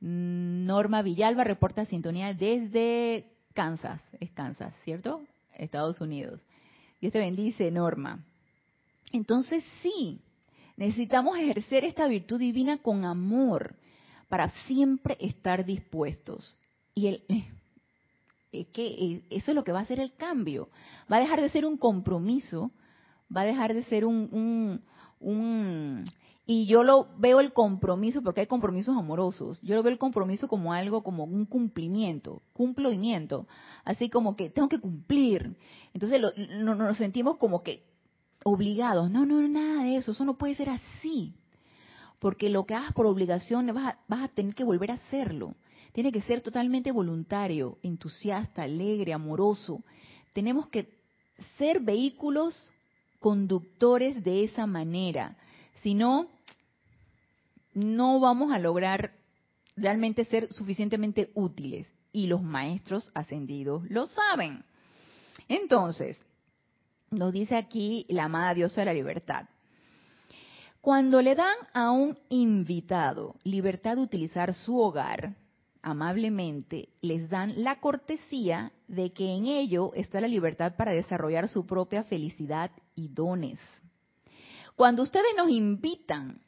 Mm, Norma Villalba reporta sintonía desde Kansas, es Kansas, ¿cierto? Estados Unidos. Dios te bendice, Norma. Entonces sí, necesitamos ejercer esta virtud divina con amor para siempre estar dispuestos. Y el, [LAUGHS] es que eso es lo que va a hacer el cambio. Va a dejar de ser un compromiso, va a dejar de ser un, un, un y yo lo veo el compromiso, porque hay compromisos amorosos, yo lo veo el compromiso como algo, como un cumplimiento, cumplimiento, así como que tengo que cumplir. Entonces nos sentimos como que obligados. No, no, nada de eso, eso no puede ser así. Porque lo que hagas por obligación vas a, vas a tener que volver a hacerlo. Tiene que ser totalmente voluntario, entusiasta, alegre, amoroso. Tenemos que ser vehículos conductores de esa manera. Si no, no vamos a lograr realmente ser suficientemente útiles. Y los maestros ascendidos lo saben. Entonces, nos dice aquí la amada diosa de la libertad. Cuando le dan a un invitado libertad de utilizar su hogar, amablemente les dan la cortesía de que en ello está la libertad para desarrollar su propia felicidad y dones. Cuando ustedes nos invitan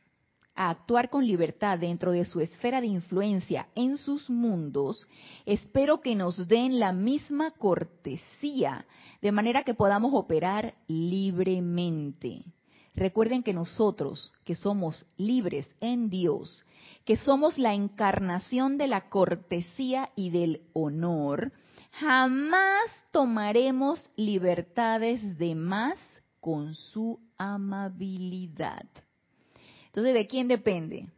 a actuar con libertad dentro de su esfera de influencia en sus mundos, espero que nos den la misma cortesía, de manera que podamos operar libremente. Recuerden que nosotros, que somos libres en Dios, que somos la encarnación de la cortesía y del honor, jamás tomaremos libertades de más con su amabilidad. Entonces, ¿de quién depende?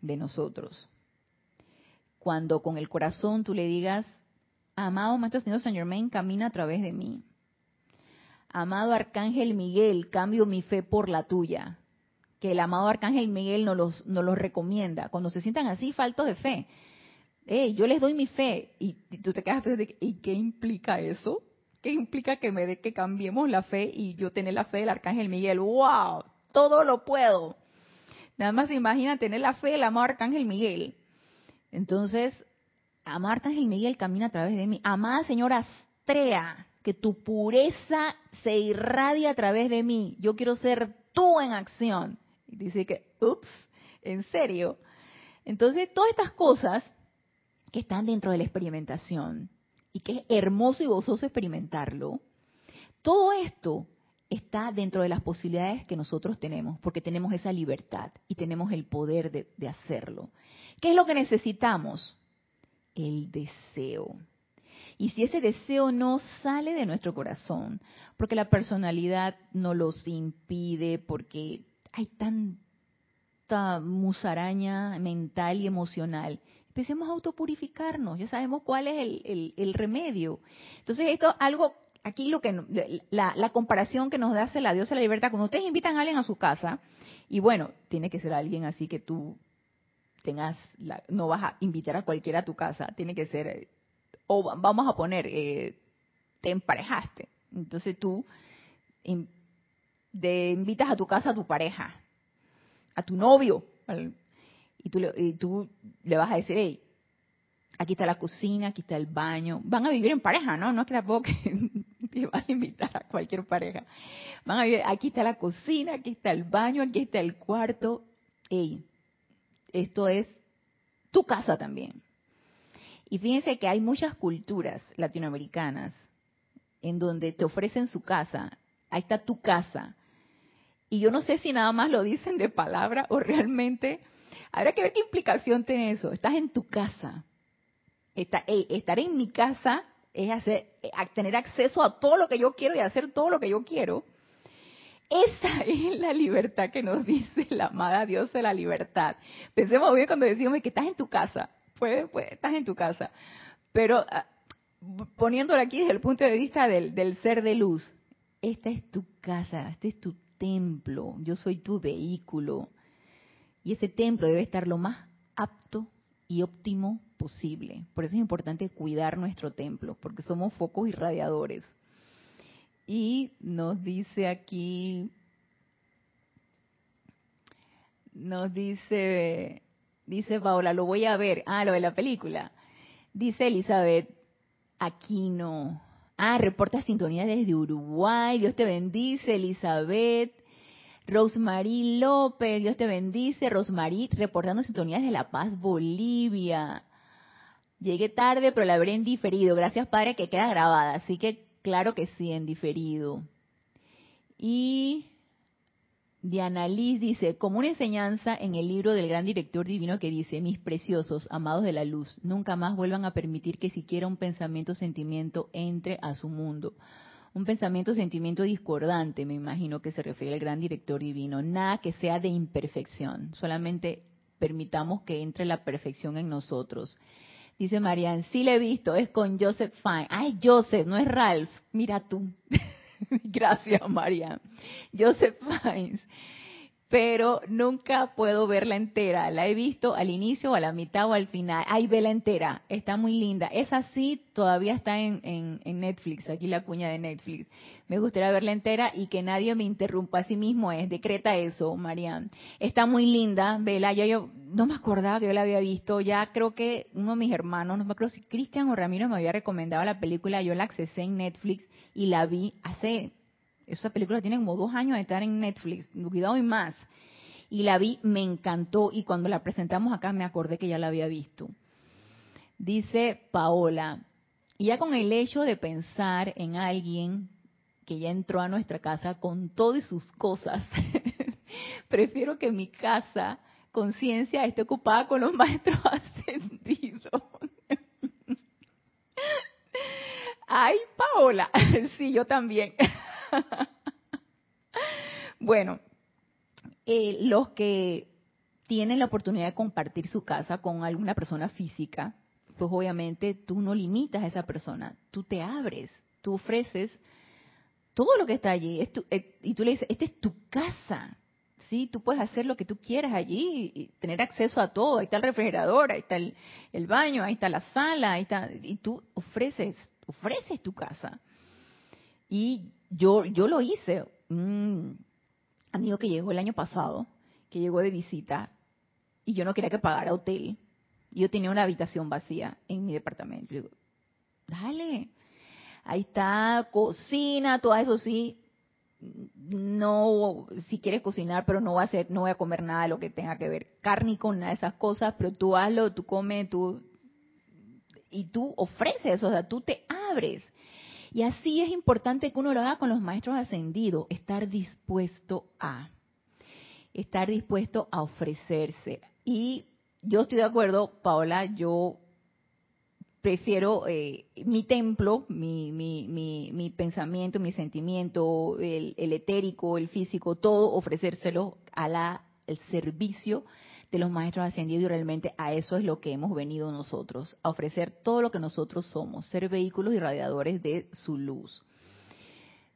De nosotros. Cuando con el corazón tú le digas, amado Maestro Señor Saint Germain, camina a través de mí. Amado Arcángel Miguel, cambio mi fe por la tuya. Que el amado Arcángel Miguel nos los, nos los recomienda. Cuando se sientan así, faltos de fe. yo les doy mi fe. Y, tú te quedas pensando, ¿y qué implica eso? ¿Qué implica que me dé que cambiemos la fe y yo tener la fe del Arcángel Miguel? ¡Wow! Todo lo puedo. Nada más imagina tener la fe del amado Arcángel Miguel. Entonces, amado Arcángel Miguel camina a través de mí. Amada señora Astrea, que tu pureza se irradia a través de mí. Yo quiero ser tú en acción. Y dice que, ups, ¿en serio? Entonces, todas estas cosas que están dentro de la experimentación y que es hermoso y gozoso experimentarlo, todo esto está dentro de las posibilidades que nosotros tenemos, porque tenemos esa libertad y tenemos el poder de, hacerlo. ¿Qué es lo que necesitamos? El deseo. Y si ese deseo no sale de nuestro corazón, porque la personalidad no los impide, porque hay tanta musaraña mental y emocional, empecemos a autopurificarnos, ya sabemos cuál es el, el remedio. Entonces esto es algo aquí lo que la, comparación que nos hace la diosa de la libertad, cuando ustedes invitan a alguien a su casa, y bueno, tiene que ser alguien así que tú tengas, no vas a invitar a cualquiera a tu casa, tiene que ser, eh, o vamos a poner, eh, te emparejaste, entonces tú invitas a tu casa a tu pareja, a tu novio, y tú, y le vas a decir, hey, aquí está la cocina, aquí está el baño. Van a vivir en pareja, ¿no? No es que tampoco que [LAUGHS] van a invitar a cualquier pareja. Van a vivir, aquí está la cocina, aquí está el baño, aquí está el cuarto. Ey, esto es tu casa también. Y fíjense que hay muchas culturas latinoamericanas en donde te ofrecen su casa. Ahí está tu casa. Y yo no sé si nada más lo dicen de palabra o realmente... Habrá que ver qué implicación tiene eso. Estás en tu casa estar en mi casa es hacer, eh, tener acceso a todo lo que yo quiero y hacer todo lo que yo quiero. Esa [LAUGHS] es la libertad que nos dice la amada Dios de la libertad. Pensemos bien cuando decimos que estás en tu casa. Puede, puede, estás en tu casa. Pero ah, poniéndolo aquí desde el punto de vista del, del ser de luz, esta es tu casa, este es tu templo, yo soy tu vehículo. Y ese templo debe estar lo más apto y óptimo posible. Por eso es importante cuidar nuestro templo, porque somos focos irradiadores. Y nos dice aquí, nos dice, dice Paola, lo voy a ver. Ah, lo de la película. Dice Elizabeth, aquí no. Ah, reporta sintonía desde Uruguay. Dios te bendice, Elizabeth. Rosemary López, Dios te bendice. Rosemary reportando sintonías de La Paz, Bolivia. Llegué tarde, pero la veré en diferido. Gracias, Padre, que queda grabada. Así que, claro que sí, en diferido. Y Diana Liz dice, como una enseñanza en el libro del gran director divino que dice, mis preciosos, amados de la luz, nunca más vuelvan a permitir que siquiera un pensamiento sentimiento entre a su mundo. Un pensamiento sentimiento discordante, me imagino que se refiere al gran director divino. Nada que sea de imperfección, solamente permitamos que entre la perfección en nosotros. Dice Marian, sí le he visto, es con Joseph Fine. Ay, Joseph, no es Ralph. Mira tú. [LAUGHS] [LAUGHS] Gracias, Marian. Joseph Fiennes pero nunca puedo verla entera. La he visto al inicio a la mitad o al final. Ahí ve la entera, está muy linda. Esa sí todavía está en, en, Netflix, aquí la cuña de Netflix. Me gustaría verla entera y que nadie me interrumpa. Así mismo es, decreta eso, Marian. Está muy linda, vela. Yo, yo no me acordaba que yo la había visto. Ya creo que uno de mis hermanos, no me acuerdo si Cristian o Ramiro me había recomendado la película. Yo la accesé en Netflix y la vi hace esa película tiene como dos años de estar en Netflix, cuidado y más. Y la vi, me encantó y cuando la presentamos acá me acordé que ya la había visto. Dice Paola, y ya con el hecho de pensar en alguien que ya entró a nuestra casa con todas sus cosas, [LAUGHS] prefiero que mi casa, conciencia, esté ocupada con los [LAUGHS] maestros ascendidos. Ay, Paola, [LAUGHS] sí, yo también. [LAUGHS] bueno, eh, los que tienen la oportunidad de compartir su casa con alguna persona física, pues obviamente tú no limitas a esa persona, tú te abres, tú ofreces todo lo que está allí, eh, y tú le dices, esta es tu casa, ¿sí? Tú puedes hacer lo que tú quieras allí, y tener acceso a todo, ahí está el refrigerador, ahí está el, el baño, ahí está la sala, ahí está, y tú ofreces, ofreces tu casa. Y yo, yo lo hice. Un amigo que llegó el año pasado, que llegó de visita, y yo no quería que pagara hotel. Yo tenía una habitación vacía en mi departamento. Yo digo, dale, ahí está, cocina, todo eso sí. No, si quieres cocinar, pero no va a hacer, no voy a comer nada de lo que tenga que ver carne con nada de esas cosas, pero tú hazlo, tú comes, tú y tú ofreces, o sea, tú te abres. Y así es importante que uno lo haga con los maestros ascendidos, estar dispuesto a, estar dispuesto a ofrecerse. Y yo estoy de acuerdo, Paola, yo prefiero eh, mi templo, mi, mi, mi, mi, pensamiento, mi sentimiento, el, el, etérico, el físico, todo ofrecérselo a la, el servicio de los maestros ascendidos y realmente a eso es lo que hemos venido nosotros, a ofrecer todo lo que nosotros somos, ser vehículos y radiadores de su luz.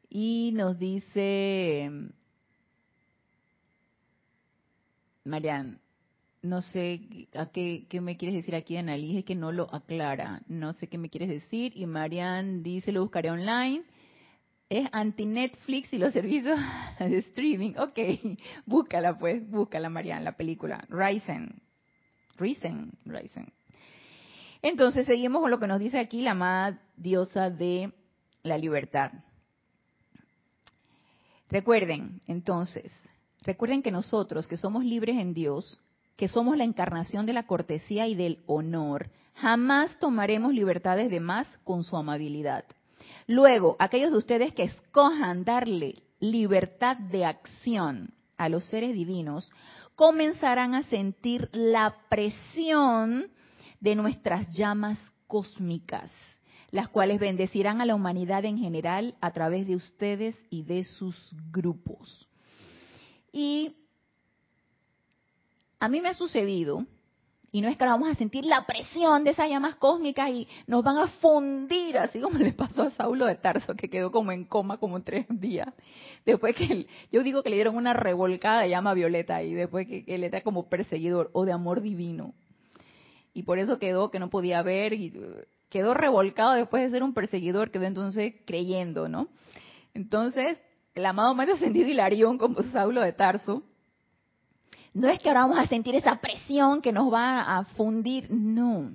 Y nos dice Marian, no sé a qué, qué, me quieres decir aquí, Annalise, que no lo aclara. No sé qué me quieres decir. Y Marian dice, lo buscaré online es anti-Netflix y los [LAUGHS] servicios de streaming. Ok, [LAUGHS] búscala pues, búscala Mariana, la película. Ryzen. Ryzen, Ryzen. Entonces seguimos con lo que nos dice aquí la amada diosa de la libertad. Recuerden, entonces, recuerden que nosotros, que somos libres en Dios, que somos la encarnación de la cortesía y del honor, jamás tomaremos libertades de más con su amabilidad. Luego, aquellos de ustedes que escojan darle libertad de acción a los seres divinos, comenzarán a sentir la presión de nuestras llamas cósmicas las cuales bendecirán a la humanidad en general a través de ustedes y de sus grupos. Y a mí me ha sucedido, y no es que ahora vamos a sentir la presión de esas llamas cósmicas y nos van a fundir, así como le pasó a Saulo de Tarso, que quedó como en coma como tres días. Después que yo digo que le dieron una revolcada de llama violeta y después que, él era como perseguidor o de amor divino. Y por eso quedó que no podía ver y quedó revolcado después de ser un perseguidor, quedó entonces creyendo, ¿no? Entonces, el amado Maestro Ascendido Hilarión, como Saulo de Tarso, no es que ahora vamos a sentir esa presión que nos va a fundir, no.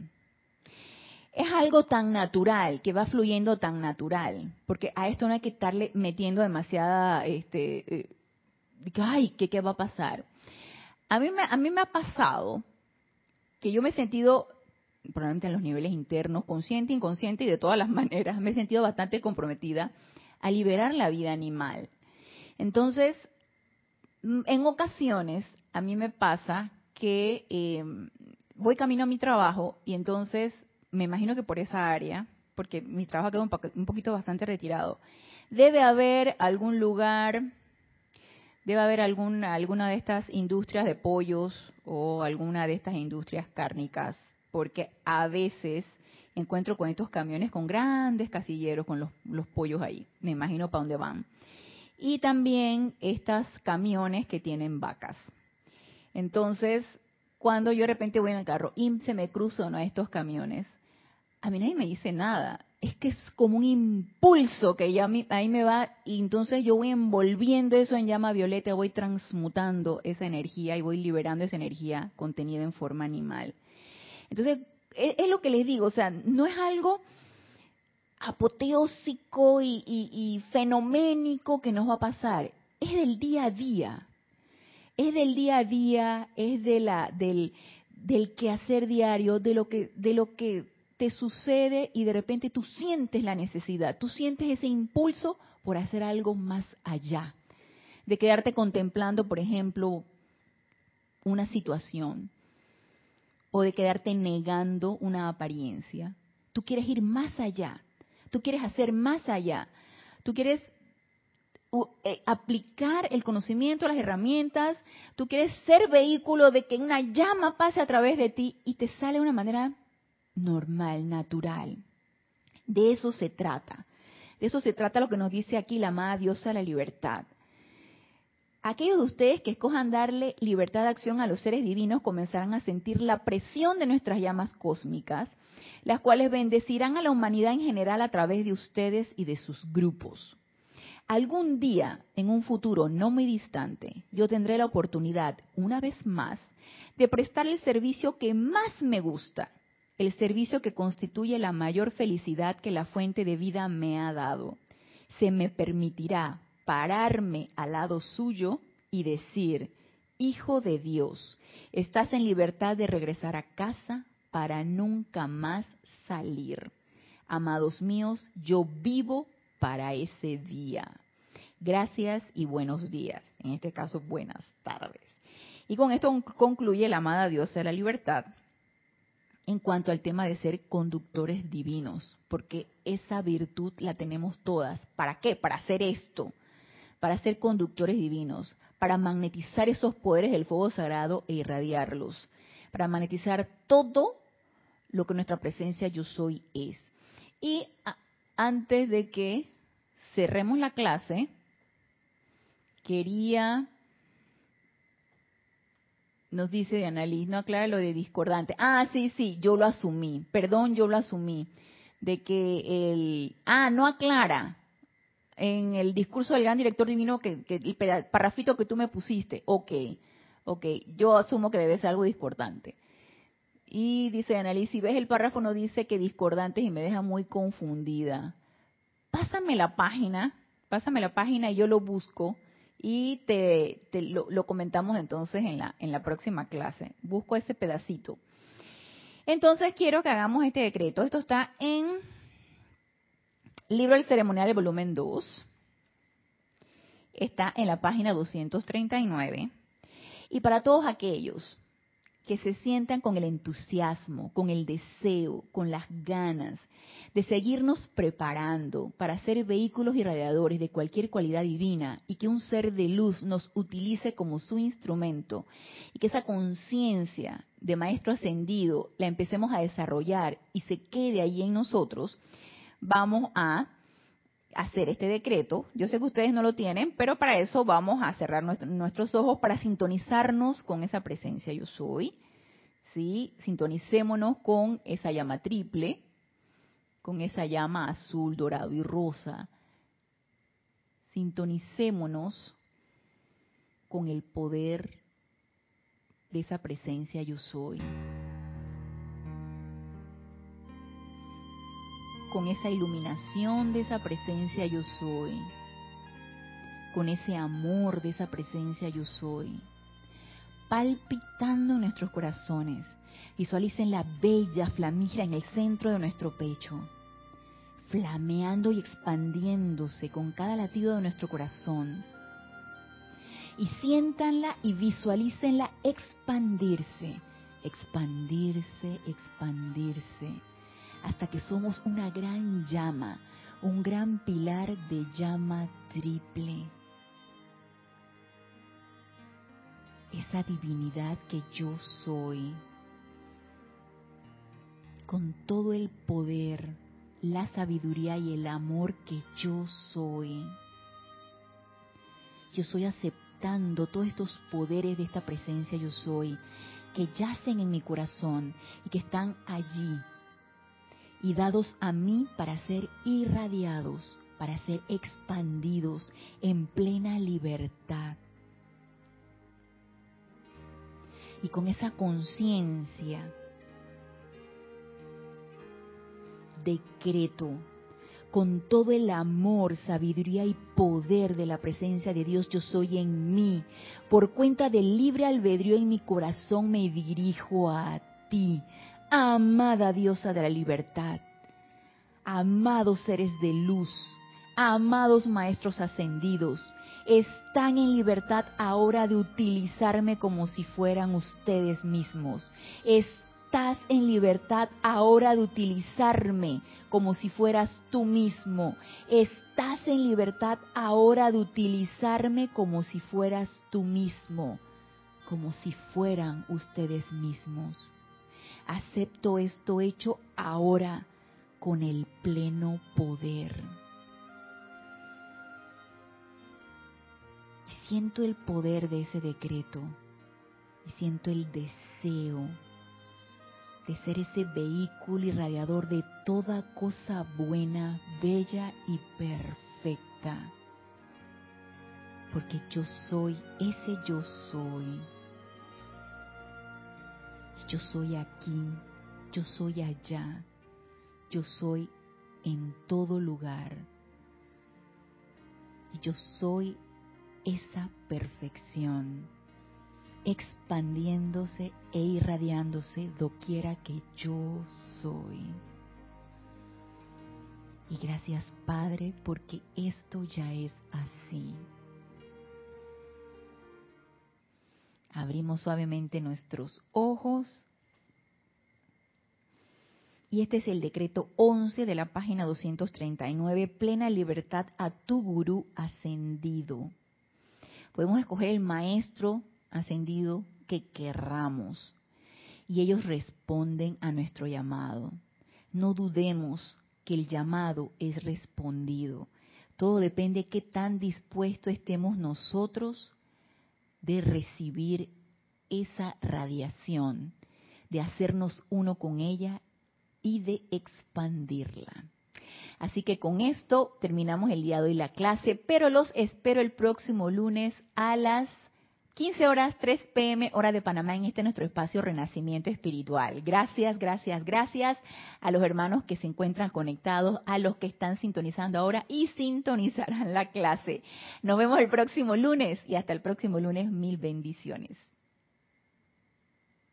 Es algo tan natural, que va fluyendo tan natural, porque a esto no hay que estarle metiendo demasiada, este, eh, ay, ¿qué, ¿qué va a pasar? A mí, me, a mí me ha pasado que yo me he sentido probablemente en los niveles internos, consciente, inconsciente y de todas las [LAUGHS] maneras, me he sentido bastante comprometida a liberar la vida animal. Entonces, en ocasiones a mí me pasa que em, voy camino a mi trabajo y entonces me imagino que por esa área, porque mi trabajo quedó un, poquito bastante retirado, debe haber algún lugar, debe haber alguna, alguna de estas industrias de pollos o alguna de estas industrias cárnicas porque a veces encuentro con estos camiones con grandes casilleros con los, pollos ahí. Me imagino para dónde van. Y también estos camiones que tienen vacas. Entonces, cuando yo de repente voy en el carro y se me cruzo uno estos camiones, a mí nadie me dice nada. Es que es como un impulso que ya ahí me va y entonces yo voy envolviendo eso en llama violeta, voy transmutando esa energía y voy liberando esa energía contenida en forma animal. Entonces, es, lo que les digo, o sea, no es algo apoteósico y, fenoménico que nos va a pasar, es del día a día, es del día a día, es de la, del, del quehacer diario, de lo que, de lo que te sucede y de repente tú sientes la necesidad, tú sientes ese impulso por hacer algo más allá, de quedarte contemplando, por ejemplo, una situación, o de quedarte negando una apariencia. Tú quieres ir más allá, tú quieres hacer más allá, tú quieres aplicar el conocimiento, las herramientas, tú quieres ser vehículo de que una llama pase a través de ti y te sale de una manera normal, natural. De eso se trata. De eso se trata lo que nos dice aquí la amada diosa de la libertad. Aquellos de ustedes que escojan darle libertad de acción a los seres divinos comenzarán a sentir la presión de nuestras llamas cósmicas, las cuales bendecirán a la humanidad en general a través de ustedes y de sus grupos. Algún día, en un futuro no muy distante, yo tendré la oportunidad, una vez más, de prestar el servicio que más me gusta, el servicio que constituye la mayor felicidad que la fuente de vida me ha dado. Se me permitirá pararme al lado suyo y decir, Hijo de Dios, estás en libertad de regresar a casa para nunca más salir. Amados míos, yo vivo para ese día. Gracias y buenos días. En este caso, buenas tardes. Y con esto concluye la amada Dios de la libertad en cuanto al tema de ser conductores divinos, porque esa virtud la tenemos todas. ¿Para qué? Para hacer esto para ser conductores divinos, para magnetizar esos poderes del fuego sagrado e irradiarlos, para magnetizar todo lo que nuestra presencia yo soy es. Y antes de que cerremos la clase, quería, nos dice Diana Liz, no aclara lo de discordante. Ah, sí, sí, yo lo asumí, perdón, yo lo asumí, de que el, ah, no aclara, en el discurso del gran director divino, que, el parrafito que tú me pusiste, ok, ok, yo asumo que debe ser algo discordante. Y dice Annalise, si ves el párrafo no dice que discordantes y me deja muy confundida. Pásame la página, pásame la página y yo lo busco y te, lo, comentamos entonces en la, en la próxima clase. Busco ese pedacito. Entonces quiero que hagamos este decreto. Esto está en Libro del Ceremonial, el volumen 2. Está en la página 239. Y para todos aquellos que se sientan con el entusiasmo, con el deseo, con las ganas de seguirnos preparando para ser vehículos irradiadores de cualquier cualidad divina y que un ser de luz nos utilice como su instrumento y que esa conciencia de maestro ascendido la empecemos a desarrollar y se quede ahí en nosotros, vamos a hacer este decreto. Yo sé que ustedes no lo tienen, pero para eso vamos a cerrar nuestros ojos para sintonizarnos con esa presencia yo soy. ¿Sí? Sintonicémonos con esa llama triple con esa llama azul, dorado y rosa. Sintonicémonos con el poder de esa presencia yo soy. Con esa iluminación de esa presencia yo soy. Con ese amor de esa presencia yo soy. Palpitando en nuestros corazones Visualicen la bella flamígera en el centro de nuestro pecho, flameando y expandiéndose con cada latido de nuestro corazón. Y siéntanla y visualícenla expandirse, expandirse, expandirse, hasta que somos una gran llama, un gran pilar de llama triple. Esa divinidad que yo soy con todo el poder, la sabiduría y el amor que yo soy. Yo soy aceptando todos estos poderes de esta presencia yo soy, que yacen en mi corazón y que están allí y dados a mí para ser irradiados, para ser expandidos en plena libertad. Y con esa conciencia decreto con todo el amor, sabiduría y poder de la presencia de Dios yo soy en mí. Por cuenta del libre albedrío en mi corazón me dirijo a ti, amada diosa de la libertad, amados seres de luz, amados maestros ascendidos, están en libertad ahora de utilizarme como si fueran ustedes mismos estás en libertad ahora de utilizarme como si fueras tú mismo. Estás en libertad ahora de utilizarme como si fueras tú mismo, como si fueran ustedes mismos. Acepto esto hecho ahora con el pleno poder. Siento el poder de ese decreto y siento el deseo de ser ese vehículo irradiador de toda cosa buena, bella y perfecta. Porque yo soy ese yo soy. Yo soy aquí, yo soy allá, yo soy en todo lugar. Y yo soy esa perfección expandiéndose e irradiándose doquiera que yo soy. Y gracias Padre porque esto ya es así. Abrimos suavemente nuestros ojos. Y este es el decreto 11 de la página 239, plena libertad a tu gurú ascendido. Podemos escoger el maestro ascendido que querramos. Y ellos responden a nuestro llamado. No dudemos que el llamado es respondido. Todo depende de qué tan dispuesto estemos nosotros de recibir esa radiación, de hacernos uno con ella y de expandirla. Así que con esto terminamos el día de hoy la clase, pero los espero el próximo lunes a las 15 horas, 3 pm, hora de Panamá, en este nuestro espacio Renacimiento Espiritual. Gracias, gracias, gracias a los hermanos que se encuentran conectados, a los que están sintonizando ahora y sintonizarán la clase. Nos vemos el próximo lunes y hasta el próximo lunes, mil bendiciones.